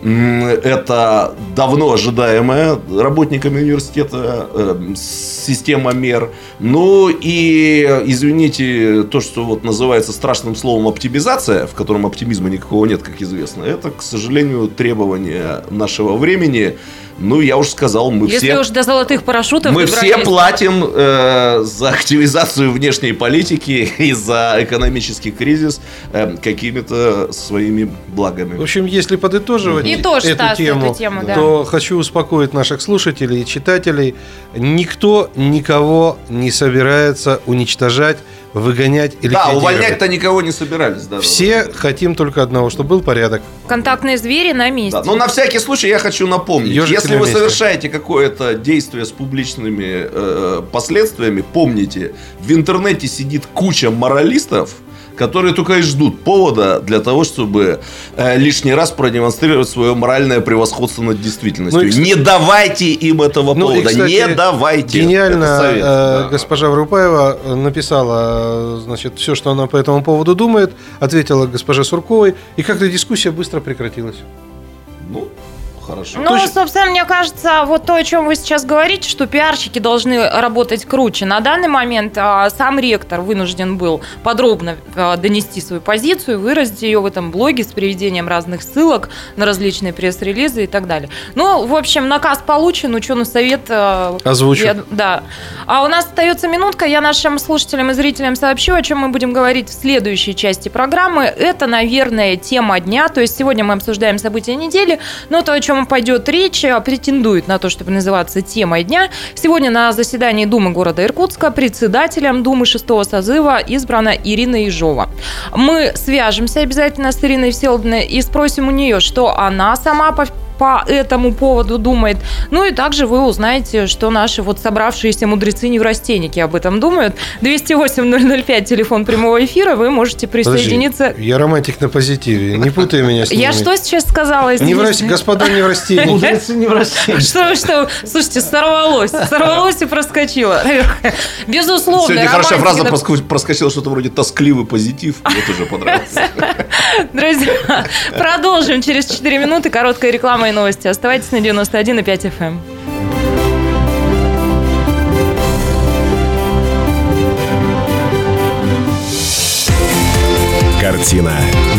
это давно ожидаемая работниками университета э, система мер. Ну и, извините, то, что вот называется страшным словом оптимизация, в котором оптимизма никакого нет, как известно, это, к сожалению, требование нашего времени. Ну, я уже сказал, мы
Если
все...
уж до золотых парашютов
Мы все
добрались.
платим э, за активизацию внешней политики и за экономический кризис э, какими-то своими благами.
В общем, если подытоживать
И
эту,
Стас,
тему,
эту тему, да.
то хочу успокоить наших слушателей и читателей. Никто никого не собирается уничтожать, выгонять или
Да, увольнять-то никого не собирались. Да,
Все
да,
хотим только одного, чтобы был порядок.
Контактные звери на месте.
Да, но на всякий случай я хочу напомнить,
Ёжик
если
на
вы
месте.
совершаете какое-то действие с публичными э, последствиями, помните, в интернете сидит куча моралистов, которые только и ждут повода для того, чтобы э, лишний раз продемонстрировать свое моральное превосходство над действительностью.
Ну и, кстати-
не давайте им этого
Ну и,
повода,
кстати,
не давайте.
Гениально
совет,
э,
да.
госпожа Врупаева э, написала, э, значит, все, что она по этому поводу думает, ответила госпоже Сурковой, и как-то дискуссия быстро прекратилась.
Ну, хорошо.
Ну,
Точно.
собственно, мне кажется, вот то, о чем вы сейчас говорите, что пиарщики должны работать круче. На данный момент а, сам ректор вынужден был подробно а, донести свою позицию, выразить ее в этом блоге с приведением разных ссылок на различные пресс-релизы и так далее. Ну, в общем, наказ получен, ученый совет... а,
Озвучу.
я- да. А у нас остается минутка. Я нашим слушателям и зрителям сообщу, о чем мы будем говорить в следующей части программы. Это, наверное, тема дня. То есть сегодня мы обсуждаем события недели, но то, о чем пойдет речь, а, претендует на то, чтобы называться темой дня. Сегодня на заседании Думы города Иркутска председателем Думы шестого созыва избрана Ирина Ежова. Мы свяжемся обязательно с Ириной Всеволодовной и спросим у нее, что она сама по по этому поводу думает. Ну и также вы узнаете, что наши вот собравшиеся мудрецы-неврастенники об этом думают. 208-005, телефон прямого эфира, вы можете присоединиться.
Подожди, я романтик на позитиве, не путай меня с ними.
Я что сейчас сказала?
Не врасти,
извините?
господа не врасти.
Мудрецы не в России.
Что что? Слушайте, сорвалось. Сорвалось и проскочило. Безусловно.
Сегодня хорошая фраза проскочила что-то вроде тоскливый позитив. Вот уже понравилось.
Друзья, продолжим через 4 минуты. Короткая реклама и новости. Оставайтесь на 91,5 FM.
Картина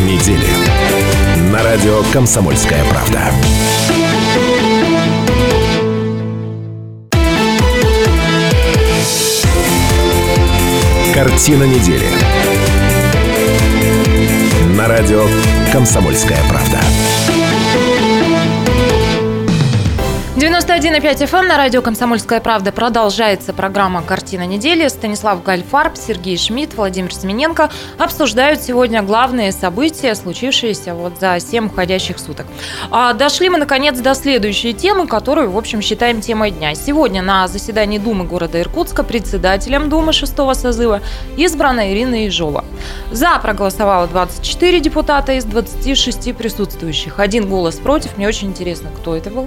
недели. На радио «Комсомольская правда». Картина недели. На радио «Комсомольская правда».
91,5 FM эм на радио «Комсомольская правда» продолжается программа «Картина недели». Станислав Гальфарб, Сергей Шмидт, Владимир Семененко обсуждают сегодня главные события, случившиеся вот за 7 уходящих суток. А дошли мы, наконец, до следующей темы, которую, в общем, считаем темой дня. Сегодня на заседании Думы города Иркутска председателем Думы шестого созыва избрана Ирина Ежова. За проголосовало 24 депутата из 26 присутствующих. Один голос против. Мне очень интересно, кто это был.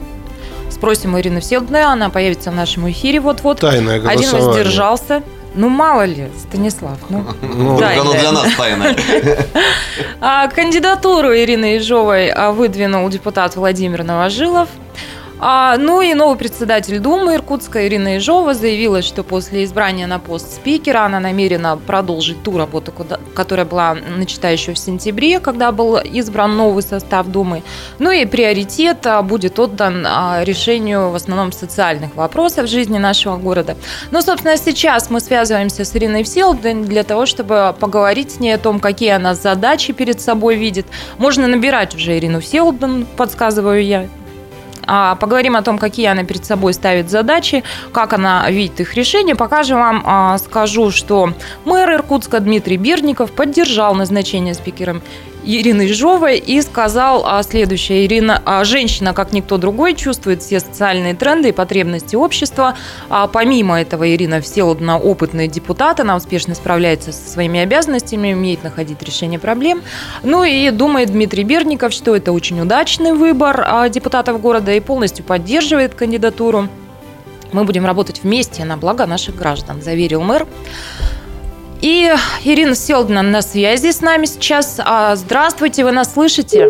Спросим у Ирины Всеволодовны, она появится в нашем эфире вот-вот.
Тайное
Один
голосование.
воздержался. Ну, мало ли, Станислав. Ну,
Ну,
Да,
Оно
да.
для нас тайное.
А, Кандидатуру Ирины Ежовой а, выдвинул депутат Владимир Новожилов. А, ну и новый председатель Думы Иркутска Ирина Ежова заявила, что после избрания на пост спикера она намерена продолжить ту работу, куда, которая была начата еще в сентябре, когда был избран новый состав Думы. Ну и приоритет а, будет отдан а, решению в основном социальных вопросов жизни нашего города. Ну, собственно, сейчас мы связываемся с Ириной Всеволодовной для того, чтобы поговорить с ней о том, какие она задачи перед собой видит. Можно набирать уже Ирину Всеволодовну, подсказываю я. А, Поговорим о том, какие она перед собой ставит задачи, как она видит их решение. Пока же вам а, скажу, что мэр Иркутска Дмитрий Берников поддержал назначение спикером Ирины Ежовой и сказал а, следующее. Ирина, а, женщина, как никто другой, чувствует все социальные тренды и потребности общества. А, помимо этого, Ирина Всеволодовна опытный депутат, она успешно справляется со своими обязанностями, умеет находить решение проблем. Ну и думает Дмитрий Берников, что это очень удачный выбор а, депутатов города и полностью поддерживает кандидатуру. Мы будем работать вместе на благо наших граждан, заверил мэр. И Ирина Селдна на связи с нами сейчас. А, Здравствуйте, вы нас слышите?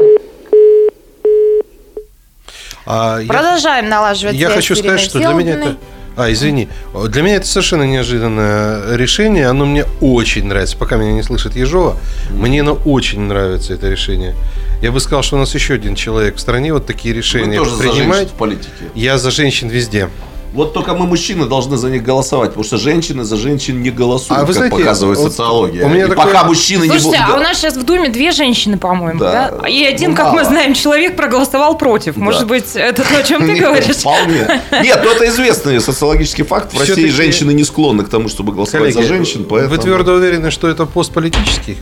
А я-
Продолжаем налаживать
Я
связь
хочу
с
сказать, что для меня это... А, извини. Для меня это совершенно неожиданное решение. Оно мне очень нравится. Пока меня не слышит Ежова, мне оно очень нравится, это решение. Я бы сказал, что у нас еще один человек в стране вот такие решения
тоже за женщин
принимает.
в политике.
Я за женщин везде.
Вот только мы, мужчины, должны за них голосовать, потому что женщины за женщин не голосуют,
А вы
как
знаете,
показывает
вот
социология.
у меня
И
такое-
пока мужчины не
Слушайте,
будут...
а у нас сейчас в Думе две женщины, по-моему,
Да.
да? И один,
Ну,
как мы знаем, человек проголосовал против.
Да.
Может быть, это то, о чем ты говоришь?
Вполне. Нет, ну это известный социологический факт. В России женщины не склонны к тому, чтобы голосовать за женщин, поэтому...
Вы твердо уверены, что это пост политический?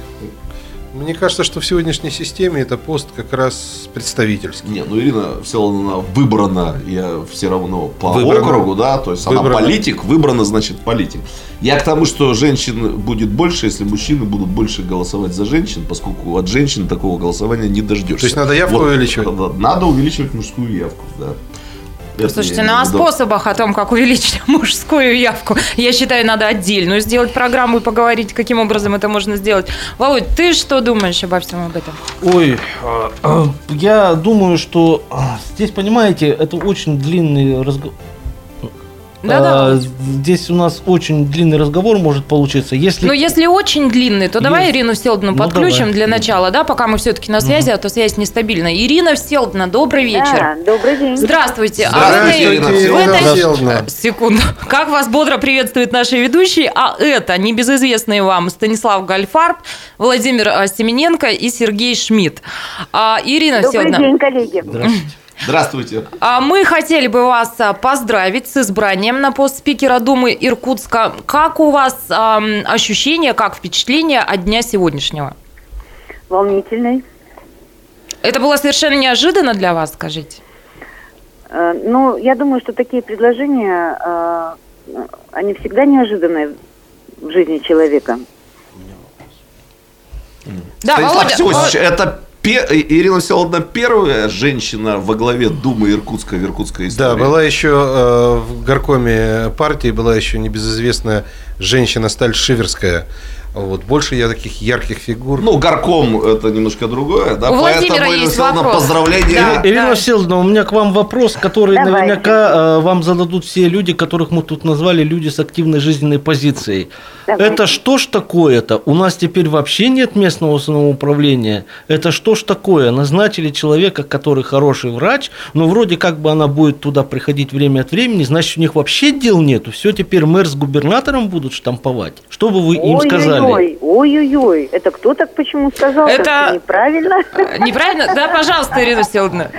Мне кажется, что в сегодняшней системе это пост как раз представительский.
Не, ну Ирина Всеволодовна выбрана, я все равно по
Выбрана.
округу, да, то есть она
Выбрана.
политик, выбрана, значит, политик. Я к тому, что женщин будет больше, если мужчины будут больше голосовать за женщин, поскольку от женщин такого голосования не дождешься.
То есть надо явку увеличивать?
да, Надо увеличивать мужскую явку, да. Это
Слушайте, ну о способах, о том, как увеличить мужскую явку, я считаю, надо отдельную сделать программу и поговорить, каким образом это можно сделать. Володь, ты что думаешь обо всем об этом?
Ой, а, а, я думаю, что а, здесь, понимаете, это очень длинный разговор.
Да-да.
здесь у нас очень длинный разговор может получиться. Если
Ну, если очень длинный, то давай
Есть.
Ирину Всеволодовну
Ну,
подключим
давай.
для начала, да, пока мы все-таки на связи, а то связь нестабильна. Ирина Всеволодовна, добрый вечер.
Да, добрый день.
Здравствуйте.
Здравствуйте,
а
Ирина
в этой-. Секунду. Как вас бодро приветствует наши ведущие, а это небезызвестные вам Станислав Гальфарб, Владимир а, Семененко и Сергей Шмидт. А, Ирина
Добрый
Всеволодовна,
день, коллеги.
Здравствуйте.
Здравствуйте.
а мы хотели бы вас а, поздравить с избранием на пост спикера Думы Иркутска. Как у вас ам, ощущения, как впечатления от дня сегодняшнего?
Волнительный.
Это было совершенно неожиданно для вас, скажите?
Э, Ну, я думаю, что такие предложения, э, они всегда неожиданные в жизни человека.
Да, Володя, Володя,
это Ирина Всеволодовна первая женщина во главе Думы Иркутска в иркутской истории.
Да, была еще э, в горкоме партии была еще небезызвестная женщина Сталь Шиверская. Вот больше я таких ярких фигур.
Ну, горком это немножко другое, да,
У Владимира
поэтому,
есть
Всеволодовна,
вопрос.
поздравления.
Да.
Ирина Всеволодовна, у меня к вам вопрос, который
Давайте.
наверняка э, вам зададут все люди, которых мы тут назвали люди с активной жизненной позицией.
Давайте.
Это что ж такое-то? У нас теперь вообще нет местного самоуправления. Это что ж такое? Назначили человека, который хороший врач, но вроде как бы она будет туда приходить время от времени, значит, у них вообще дел нету. Все теперь мэр с губернатором будут штамповать. Что бы вы им сказали?
Ой-ой-ой, ой-ой-ой. Это кто так почему сказал?
Это-
неправильно.
неправильно? Да, пожалуйста, Ирина Всеволодовна.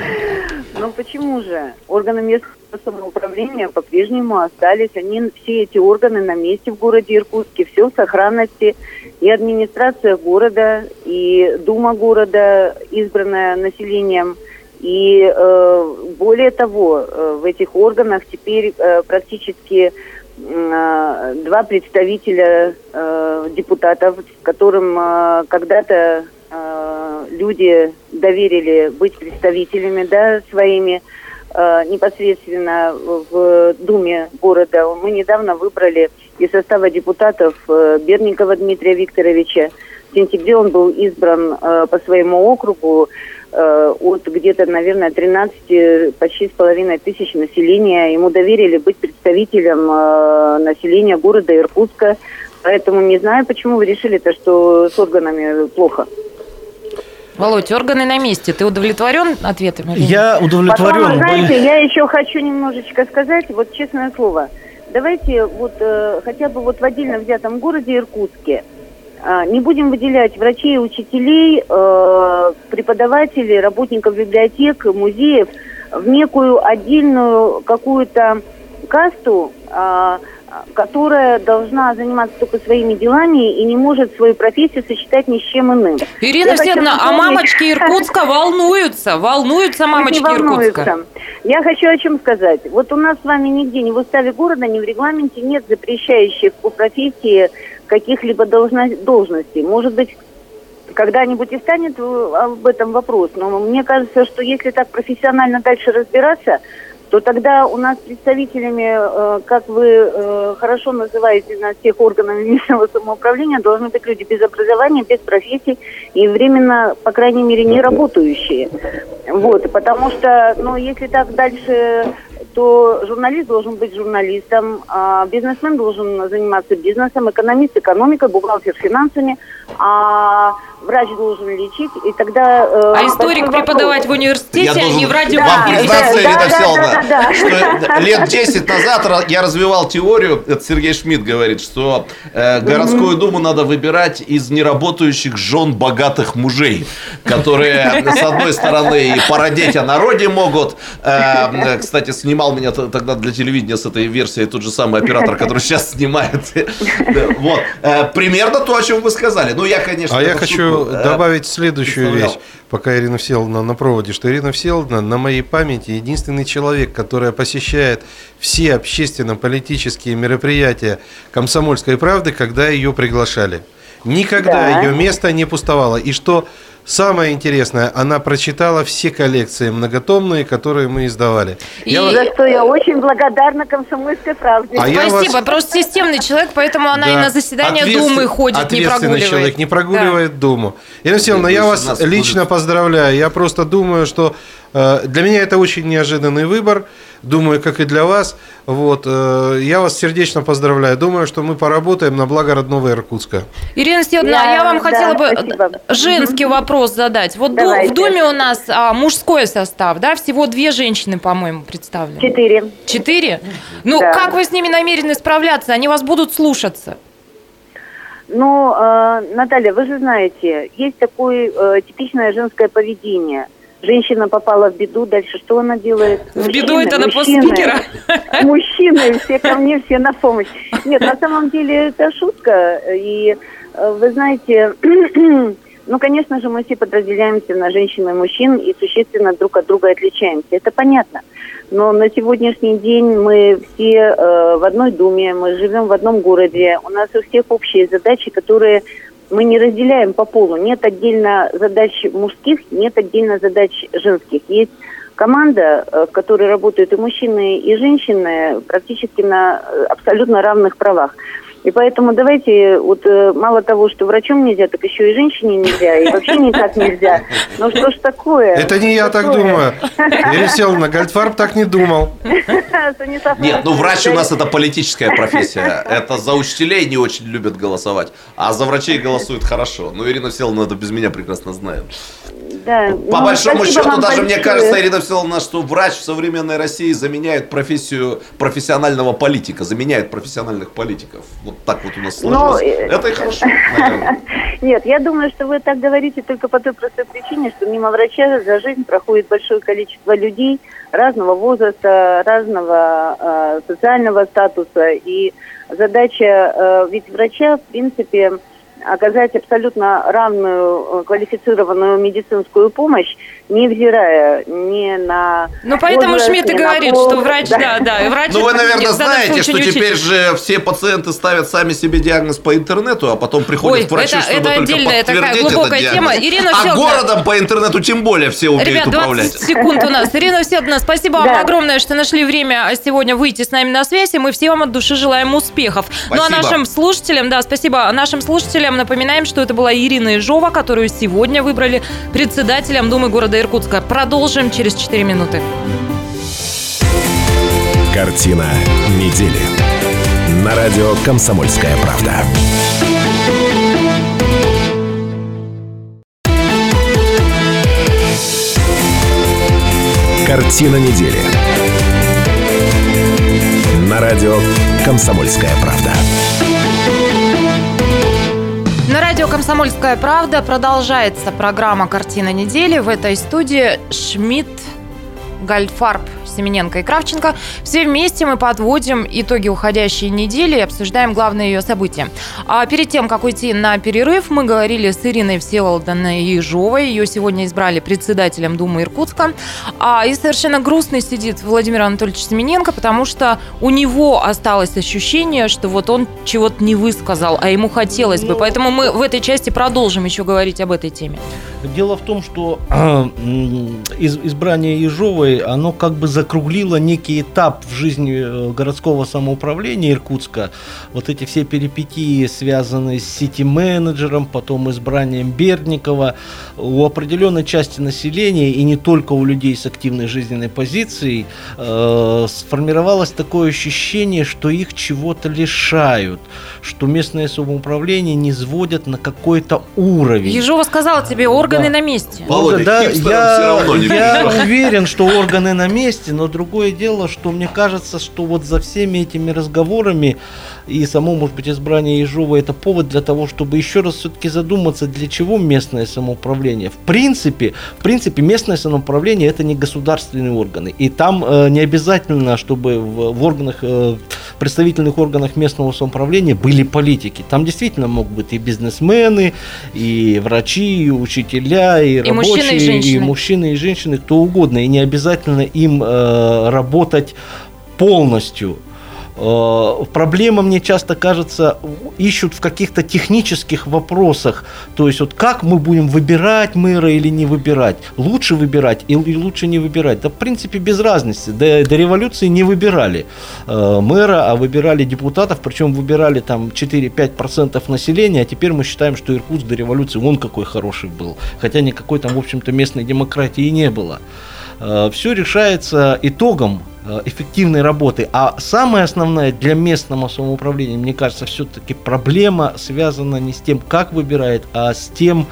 Ну почему же? Органы местного самоуправления по-прежнему остались. Они, все эти органы на месте в городе Иркутске, все в сохранности. И администрация города, и Дума города, избранная населением. И э, более того, э, в этих органах теперь э, практически два представителя э, депутатов, которым э, когда-то э, люди доверили быть представителями, да, своими э, непосредственно в Думе города. Мы недавно выбрали из состава депутатов э, Берникова Дмитрия Викторовича. В сентябре он был избран э, по своему округу от где-то, наверное, 13, почти с половиной тысяч населения. Ему доверили быть представителем э, населения города Иркутска. Поэтому не знаю, почему вы решили-то, что с органами плохо.
Володь, органы на месте. Ты удовлетворен ответами?
Я
Потом,
удовлетворен.
знаете, я еще хочу немножечко сказать, вот честное слово, давайте вот э, хотя бы вот в отдельно взятом городе Иркутске э, не будем выделять врачей, учителей, э, преподавателей, работников библиотек, музеев в некую отдельную какую-то касту, э, которая должна заниматься только своими делами и не может свою профессию сочетать ни с чем иным.
Ирина Всеволодовна, а мамочки Иркутска волнуются, волнуются мамочки. Иркутска.
Я хочу о чем сказать. Вот у нас с вами нигде, ни в уставе города, ни в регламенте нет запрещающих по профессии каких-либо должно- должностей. Может быть, когда-нибудь и станет э, об этом вопрос. Но мне кажется, что если так профессионально дальше разбираться, то тогда у нас представителями, э, как вы э, хорошо называете на всех органах местного самоуправления, должны быть люди без образования, без профессий и временно, по крайней мере, не работающие. Вот, потому что, ну, если так дальше, то журналист должен быть журналистом, а бизнесмен должен заниматься бизнесом, экономист экономикой, бухгалтер финансами, а врач должен лечить, и тогда... э,
А историк преподавать в
вопрос.
университете, а не в радио.
вам
Да,
признаться,
да, да, да, да, да.
что лет 10 назад я развивал теорию, это Сергей Шмидт говорит, что э, городскую думу надо выбирать из неработающих жен богатых мужей, которые, с одной стороны, и породеть о народе могут. Э, э, кстати, снимал меня тогда для телевидения с этой версией тот же самый оператор, который сейчас снимает. Вот. Э, Примерно то, о чем вы сказали. Ну, я, конечно...
А я
эту
хочу
э,
добавить следующую вещь, пока Ирина Всеволодовна на проводе, что Ирина Всеволодовна на моей памяти единственный человек, который посещает все общественно-политические мероприятия «Комсомольской правды», когда ее приглашали. Никогда
Да.
ее место не пустовало. И что самое интересное, она прочитала все коллекции многотомные, которые мы издавали.
И-
Я
За что я очень благодарна комсомольской правде.
А я
Спасибо,
вас-
просто системный человек, поэтому она и
Да.
на заседание
Ответствен-
Думы ходит, не
ответственный
прогуливает.
человек не прогуливает Думу. Ирина Всеволодовна, я вас лично
будут-
поздравляю. Я просто думаю, что для меня это очень неожиданный выбор. Думаю, как и для вас. Вот, э, я вас сердечно поздравляю. Думаю, что мы поработаем на благо родного Иркутска.
Ирина Степановна,
Я-
я вам
да,
хотела бы
спасибо.
женский вопрос задать. Вот
Давайте.
в Думе у нас а, мужской состав, да, всего две женщины, по-моему, представлены.
Четыре.
Четыре? Ну,
Да.
как вы с ними намерены справляться? Они вас будут слушаться.
Ну, э, Наталья, вы же знаете, есть такое э, типичное женское поведение. Женщина попала в беду, дальше что она делает?
В беду это на пост спикера?
Мужчины, все ко мне, все на помощь. Нет, на самом деле это шутка. И э, вы знаете, ну, конечно же, мы все подразделяемся на женщин и мужчин и существенно друг от друга отличаемся. Это понятно. Но на сегодняшний день мы все э, в одной думе, мы живем в одном городе, у нас у всех общие задачи, которые мы не разделяем по полу. Нет отдельно задач мужских, нет отдельно задач женских. Есть команда, э, в которой работают и мужчины, и женщины практически на э, абсолютно равных правах. И поэтому давайте, вот э, мало того, что врачом нельзя, так еще и женщине нельзя, и вообще никак нельзя. Ну что ж такое?
Это не я так думаю. Ирина Всеволодовна, Гольдфарб так не думал.
Нет, ну врач у нас это политическая профессия. Это за учителей не очень любят голосовать, а за врачей голосуют хорошо. Ну, Ирина Всеволодовна это без меня прекрасно знает.
Да,
По
ну,
большому счету, даже мне
большое.
кажется, Ирина Всеволодовна, что врач в современной России заменяет профессию профессионального политика, заменяет профессиональных политиков. Вот так вот у нас
Ну,
сложилось.
э,
Это и хорошо, наверное.
Нет, я думаю, что вы так говорите только по той простой причине, что мимо врача за жизнь проходит большое количество людей разного возраста, разного э, социального статуса. И задача э, ведь врача, в принципе, оказать абсолютно равную э, квалифицированную медицинскую помощь, невзирая ни на
Ну, поэтому
возраст,
Шмидт и говорит,
пол.
что врач, да, да, и врач...
Ну, вы, наверное, знаете, что теперь же все пациенты ставят сами себе диагноз по интернету, а потом приходят
Ой,
к врачу,
это-
чтобы
это отдельная такая глубокая тема. Ирина
а
Всеволодовна-
городом по интернету тем более все умеют
Ребят, 20
управлять.
секунд у нас. Ирина Всеволодовна, спасибо вам
Да.
огромное, что нашли время сегодня выйти с нами на связь, и мы все вам от души желаем успехов. Ну, а
Спасибо.
нашим слушателям, да, спасибо, нашим слушателям напоминаем, что это была Ирина Ежова, которую сегодня выбрали председателем Думы города Иркутска. Продолжим через 4 минуты.
Картина недели. На радио «Комсомольская правда». Картина недели. На радио «Комсомольская правда».
Радио «Комсомольская правда» продолжается программа «Картина недели». В этой студии Шмидт, Гальфарб, Семененко и Кравченко. Все вместе мы подводим итоги уходящей недели и обсуждаем главные ее события. А перед тем, как уйти на перерыв, мы говорили с Ириной Всеволодовной Ежовой. Ее сегодня избрали председателем Думы Иркутска. А, и совершенно грустный сидит Владимир Анатольевич Семененко, потому что у него осталось ощущение, что вот он чего-то не высказал, а ему хотелось бы. Поэтому мы в этой части продолжим еще говорить об этой теме.
Дело в том, что из, избрание Ежовой, оно как бы закруглило некий этап в жизни э, городского самоуправления Иркутска. Вот эти все перипетии, связанные с сити-менеджером, потом избранием Бердникова, у определенной части населения, и не только у людей с активной жизненной позицией, э, сформировалось такое ощущение, что их чего-то лишают, что местное самоуправление не сводят на какой-то уровень.
Ежова сказала тебе, органы
Да.
на месте.
Володя,
да, я,
всё равно не
я уверен, что органы на месте, но другое дело, что мне кажется, что вот за всеми этими разговорами и само, может быть, избрание Ежова это повод для того, чтобы еще раз все-таки задуматься, для чего местное самоуправление. В принципе, в принципе, местное самоуправление это не государственные органы, и там э, не обязательно, чтобы в, в органах э, представительных органах местного самоуправления были политики. Там действительно могут быть и бизнесмены, и врачи, и учителя, и,
И мужчины, и
рабочие,
женщины.
мужчины, и женщины, кто угодно. И не обязательно им э, работать полностью. Э, Проблема, мне часто кажется, ищут в каких-то технических вопросах. То есть, вот как мы будем выбирать мэра или не выбирать? Лучше выбирать или лучше не выбирать? Да, в принципе, без разницы. До, до революции не выбирали э, мэра, а выбирали депутатов, причем выбирали там 4-5% населения, а теперь мы считаем, что Иркутск до революции он какой хороший был. Хотя никакой там, в общем-то, местной демократии не было. Все решается итогом э, эффективной работы. А самое основное для местного самоуправления, мне кажется, все-таки проблема связана не с тем, как выбирает, а с тем,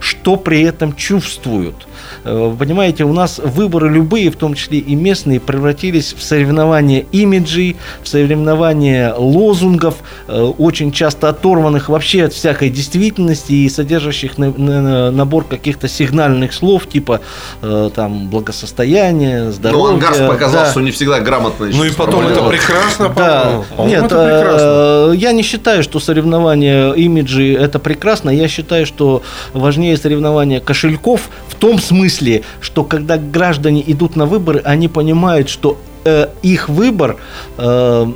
что при этом чувствуют. Э, понимаете, у нас выборы любые, в том числе и местные, превратились в соревнования имиджей, в соревнования лозунгов, э, очень часто оторванных вообще от всякой действительности и содержащих на- на- на- набор каких-то сигнальных слов, типа э, там благосостояние,
Но
здоровье.
Ангарс показал,
да.
что не всегда грамотно.
Ну и потом это прекрасно,
Да,
по-моему.
Нет,
это прекрасно.
я не считаю, что соревнования имиджи это прекрасно. Я считаю, что важнее соревнования кошельков в том смысле, что когда граждане идут на выборы, они понимают, что их выбор э,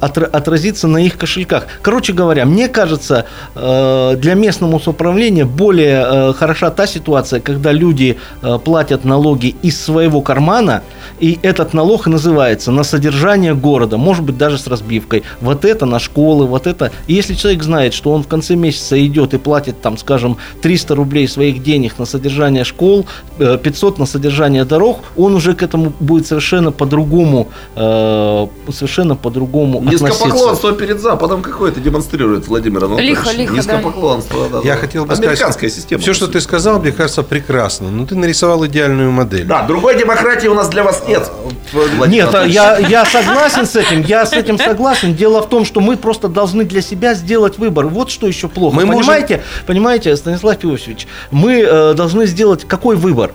отра- отразится на их кошельках. Короче говоря, мне кажется, э, для местного самоуправления более э, хороша та ситуация, когда люди э, платят налоги из своего кармана, и этот налог называется на содержание города, может быть даже с разбивкой. Вот это на школы, вот это. И если человек знает, что он в конце месяца идет и платит там, скажем, 300 рублей своих денег на содержание школ, э, 500 на содержание дорог, он уже к этому будет совершенно по-другому, э, совершенно по-другому.
Низкопоклонство перед Западом какое-то демонстрирует Владимир Анатольевич.
Лихо, лихо, да.
Низкопоклонство, да.
Я
да.
хотел бы
Американская
сказать,
система.
все, что ты сказал, мне кажется, прекрасно. Но ты нарисовал идеальную модель.
Да, другой демократии у нас для вас нет. Владимир
Нет, а я, я согласен с этим, я с этим согласен. Дело в том, что мы просто должны для себя сделать выбор. Вот что еще плохо.
Мы можем-
понимаете, понимаете, Станислав Иосифович, мы э, должны сделать какой выбор?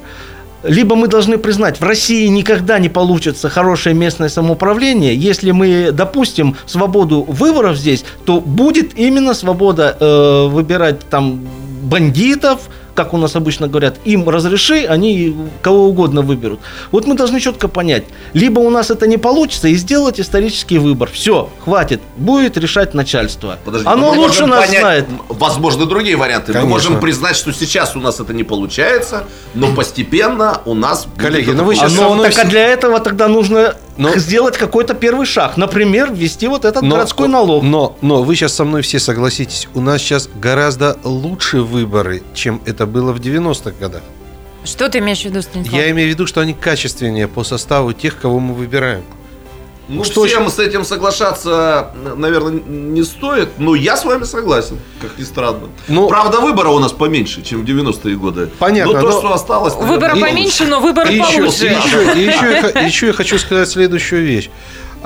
Либо мы должны признать, в России никогда не получится хорошее местное самоуправление. Если мы допустим свободу выборов здесь, то будет именно свобода э, выбирать там бандитов, как у нас обычно говорят, им разреши, они кого угодно выберут. Вот мы должны четко понять, либо у нас это не получится, и сделать исторический выбор. Все, хватит, будет решать начальство.
Подожди,
Оно лучше нас
понять,
знает.
Возможно, другие варианты.
Конечно.
Мы можем признать, что сейчас у нас это не получается, но постепенно у нас...
Коллеги, ну вы сейчас
Оно-
со мной
так а
с-
для этого тогда нужно
Но-
сделать какой-то первый шаг. Например, ввести вот этот
Но-
городской налог.
Но, но вы сейчас со мной все согласитесь, у нас сейчас гораздо лучше выборы, чем это было в 90-х годах.
Что ты имеешь в виду, Станислав?
Я имею в виду, что они качественнее по составу тех, кого мы выбираем.
Ну,
Что
всем с этим соглашаться, наверное, не стоит, но я с вами согласен, как ни странно.
Ну-
Правда, выбора у нас поменьше, чем в 90-е годы.
Понятно,
Но то,
но-
что осталось... наверное,
Выбора поменьше, но
еще,
получше.
и еще- и еще х- еще я хочу сказать следующую вещь.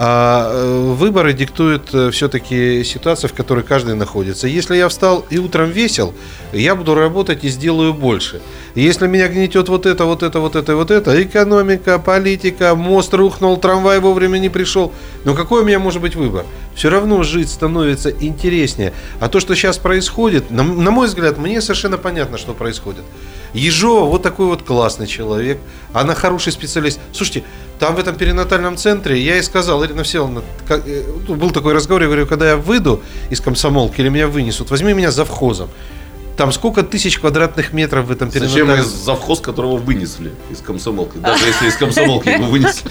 А, э, выборы диктуют все-таки ситуация, в которой каждый находится. Если я встал и утром весел, я буду работать и сделаю больше. Если меня гнетет вот это, вот это, вот это вот это, экономика, политика, мост рухнул, трамвай вовремя не пришел, ну какой у меня может быть выбор? Все равно жить становится интереснее. А то, что сейчас происходит, на, на мой взгляд, мне совершенно понятно, что происходит. Ежова вот такой вот классный человек, она хороший специалист. Слушайте, там в этом перинатальном центре я ей сказал, Ирина Всеволодовна, как- э, был такой разговор, я говорю, когда я выйду из комсомолки или меня вынесут, возьми меня завхозом. Там сколько тысяч квадратных метров в этом
Зачем
перинатальном...
из завхоз, которого вынесли из комсомолки? Даже если из комсомолки его вынесли.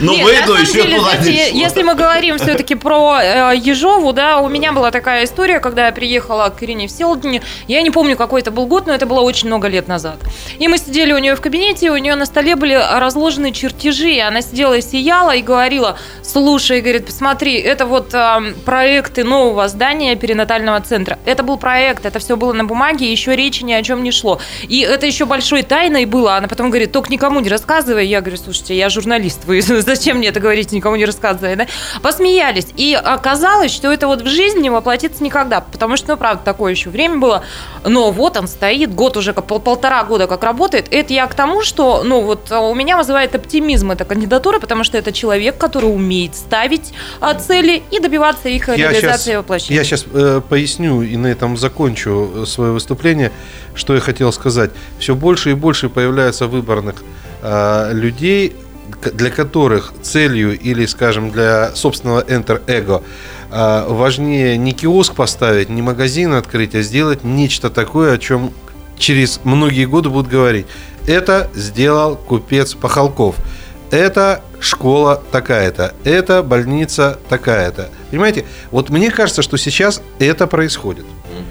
Но
самом
еще туда
если мы говорим все-таки про э, Ежову, да, у меня была такая история, когда я приехала к Ирине Всеволодовне, я не помню, какой это был год, но это было очень много лет назад. И мы сидели у нее в кабинете, у нее на столе были разложены чертежи, и она сидела и сияла и говорила, слушай, говорит, посмотри, это вот э, проекты нового здания перинатального центра. Это был проект, это все было на бумаге, еще речи ни о чем не шло. И это еще большой тайной было. Она потом говорит, только никому не рассказывай. Я говорю, слушайте, я журналист, вы зачем мне это говорите, никому не рассказывай, да? Посмеялись. И оказалось, что это вот в жизни не воплотится никогда, потому что, ну, правда, такое еще время было. Но вот он стоит, год уже, пол- полтора года как работает. Это я к тому, что, ну, вот а, у меня вызывает оптимизм эта кандидатура, потому что это человек, который умеет ставить а, цели и добиваться их
Я
реализации и воплощения.
Я сейчас поясню и на этом закончу э, свое выступление, что я хотел сказать. Все больше и больше появляется выборных э, людей, для которых целью или, скажем, для собственного enter-эго э, важнее не киоск поставить, не магазин открыть, а сделать нечто такое, о чем через многие годы будут говорить. Это сделал купец Пахалков. Это школа такая-то. Это больница такая-то. Понимаете? Вот мне кажется, что сейчас это происходит.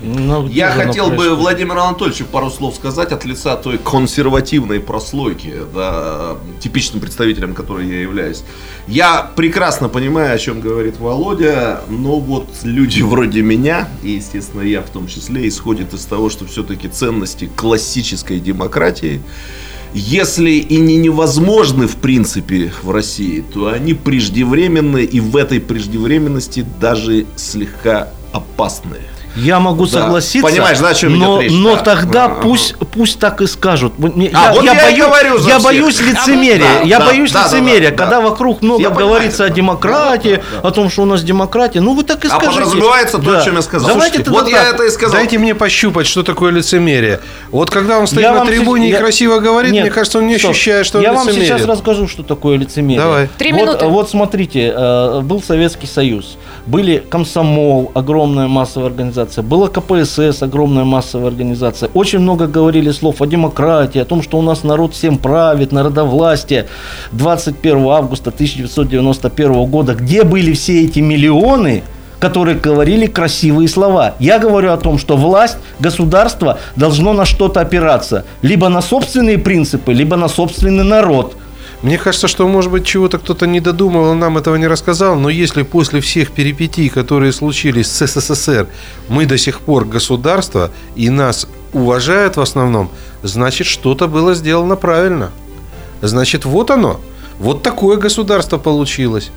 Ну, где
Я хотел бы
происходит?
Владимиру Анатольевичу пару слов сказать от лица той консервативной прослойки, да, типичным представителем которой я являюсь. Я прекрасно понимаю, о чем говорит Володя, но вот люди вроде меня, и, естественно, я в том числе, исходят из того, что все-таки ценности классической демократии, если и не невозможны в принципе в России, то они преждевременны и в этой преждевременности даже слегка опасные.
Я могу
Да.
согласиться,
Понимаешь, да, о чем
но,
идет речь,
но
да.
тогда
Ага.
пусть, пусть так и скажут. Мне-
А, вот я и
боюсь,
говорю
я
всех.
боюсь лицемерия.
Да,
я
да,
боюсь
да, да,
лицемерия,
да,
когда
да.
вокруг много
Я понимаю
говорится о
это.
демократии,
Да, да, да.
о том, что у нас демократия. Ну вы так и
А
скажите.
подразумевается то, о чем я сказал.
Давайте
Слушайте, вот я
так.
это и сказал.
Дайте мне пощупать, что такое лицемерие. Вот когда он стоит
Я
на трибуне
сейчас-
и
я-
красиво говорит,
Нет,
мне кажется, он не
стоп.
ощущает, что
Я
он
вам сейчас расскажу, что такое лицемерие.
Давай.
Три
вот,
минуты.
Вот смотрите, э, был Советский Союз, были комсомол, огромная массовая организация, была КПСС, огромная массовая организация. Очень много говорили слов о демократии, о том, что у нас народ всем правит, народовластие. 21 августа 1991 года, где были все эти миллионы, которые говорили красивые слова. Я говорю о том, что власть, государство должно на что-то опираться. Либо на собственные принципы, либо на собственный народ.
Мне кажется, что, может быть, чего-то кто-то не додумал, нам этого не рассказал, но если после всех перипетий, которые случились с СССР, мы до сих пор государство и нас уважают в основном, значит, что-то было сделано правильно. Значит, вот оно. Вот такое государство получилось.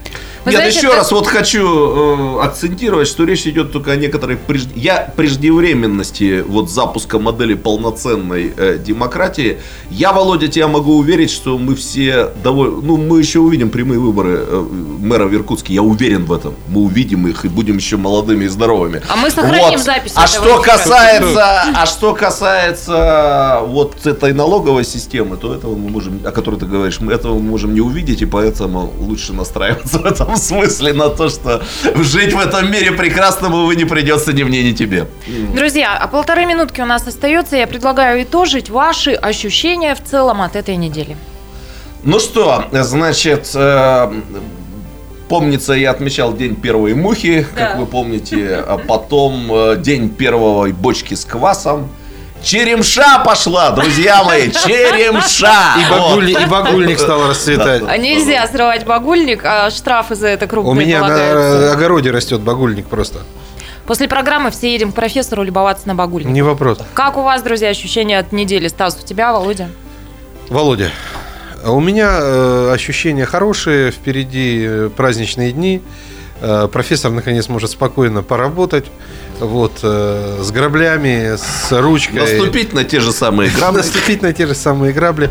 Вы
Нет,
знаете,
еще
это-
раз вот хочу э, акцентировать, что речь идет только о некоторой преж- я преждевременности вот запуска модели полноценной э, демократии. Я, Володя, тебя могу уверить, что мы все довольны. Ну, мы еще увидим прямые выборы э, мэра в Иркутске. Я уверен в этом. Мы увидим их и будем еще молодыми и здоровыми.
А мы сохраним запись
А что касается, а что касается вот этой налоговой системы, то этого мы можем, о которой ты говоришь, мы этого мы можем не увидеть, и поэтому лучше настраиваться в этом смысле на то, что жить в этом мире прекрасному вы не придется ни мне, ни тебе.
Друзья, а полторы минутки у нас остается. Я предлагаю итожить ваши ощущения в целом от этой недели.
Ну что, значит, э, помнится, я отмечал день первой мухи,
Да.
как вы помните, а потом э, день первой бочки с квасом. Черемша пошла, друзья мои, черемша!
И,
Вот.
багульник, и багульник стал расцветать.
А нельзя срывать багульник, а штрафы за это крупные
У меня
полагаются.
на огороде растет багульник просто.
После программы все едем к профессору любоваться на багульник.
Не вопрос.
Как у вас, друзья, ощущения от недели? Стас, у тебя, Володя?
Володя, у меня э, ощущения хорошие, впереди э, праздничные дни. Э, профессор наконец может спокойно поработать. Вот, э, с граблями, с ручкой.
Наступить на те же самые грабли.
Наступить на те же самые грабли.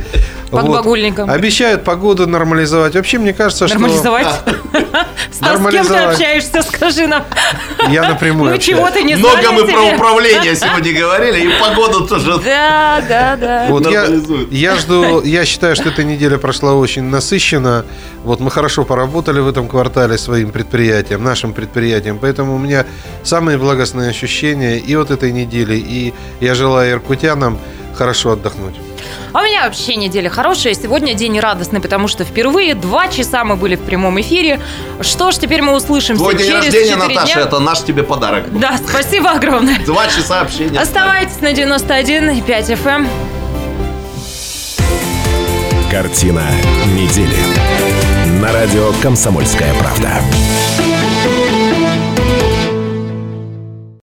Под багульником.
Обещают погоду нормализовать. Вообще, мне кажется,
Нормализовать? Стас, с кем ты общаешься, скажи нам.
что я напрямую
Ну чего ты не
Много
знали
мы про управление сегодня говорили, и погоду тоже.
Да, да, да.
Вот я, я жду, я считаю, что эта неделя прошла очень насыщенно. Вот мы хорошо поработали в этом квартале своим предприятием, нашим предприятием. Поэтому у меня самые благостные ощущения и от этой недели. И я желаю иркутянам хорошо отдохнуть.
А у меня вообще неделя хорошая. Сегодня день радостный, потому что впервые два часа мы были в прямом эфире. Что ж, теперь мы услышимся
Твой день
через
рождения,
4
Наташа,
дня.
это наш тебе подарок.
Да, спасибо огромное.
Два часа общения.
Оставайтесь на 91 и 5 FM.
Картина недели. На радио «Комсомольская правда».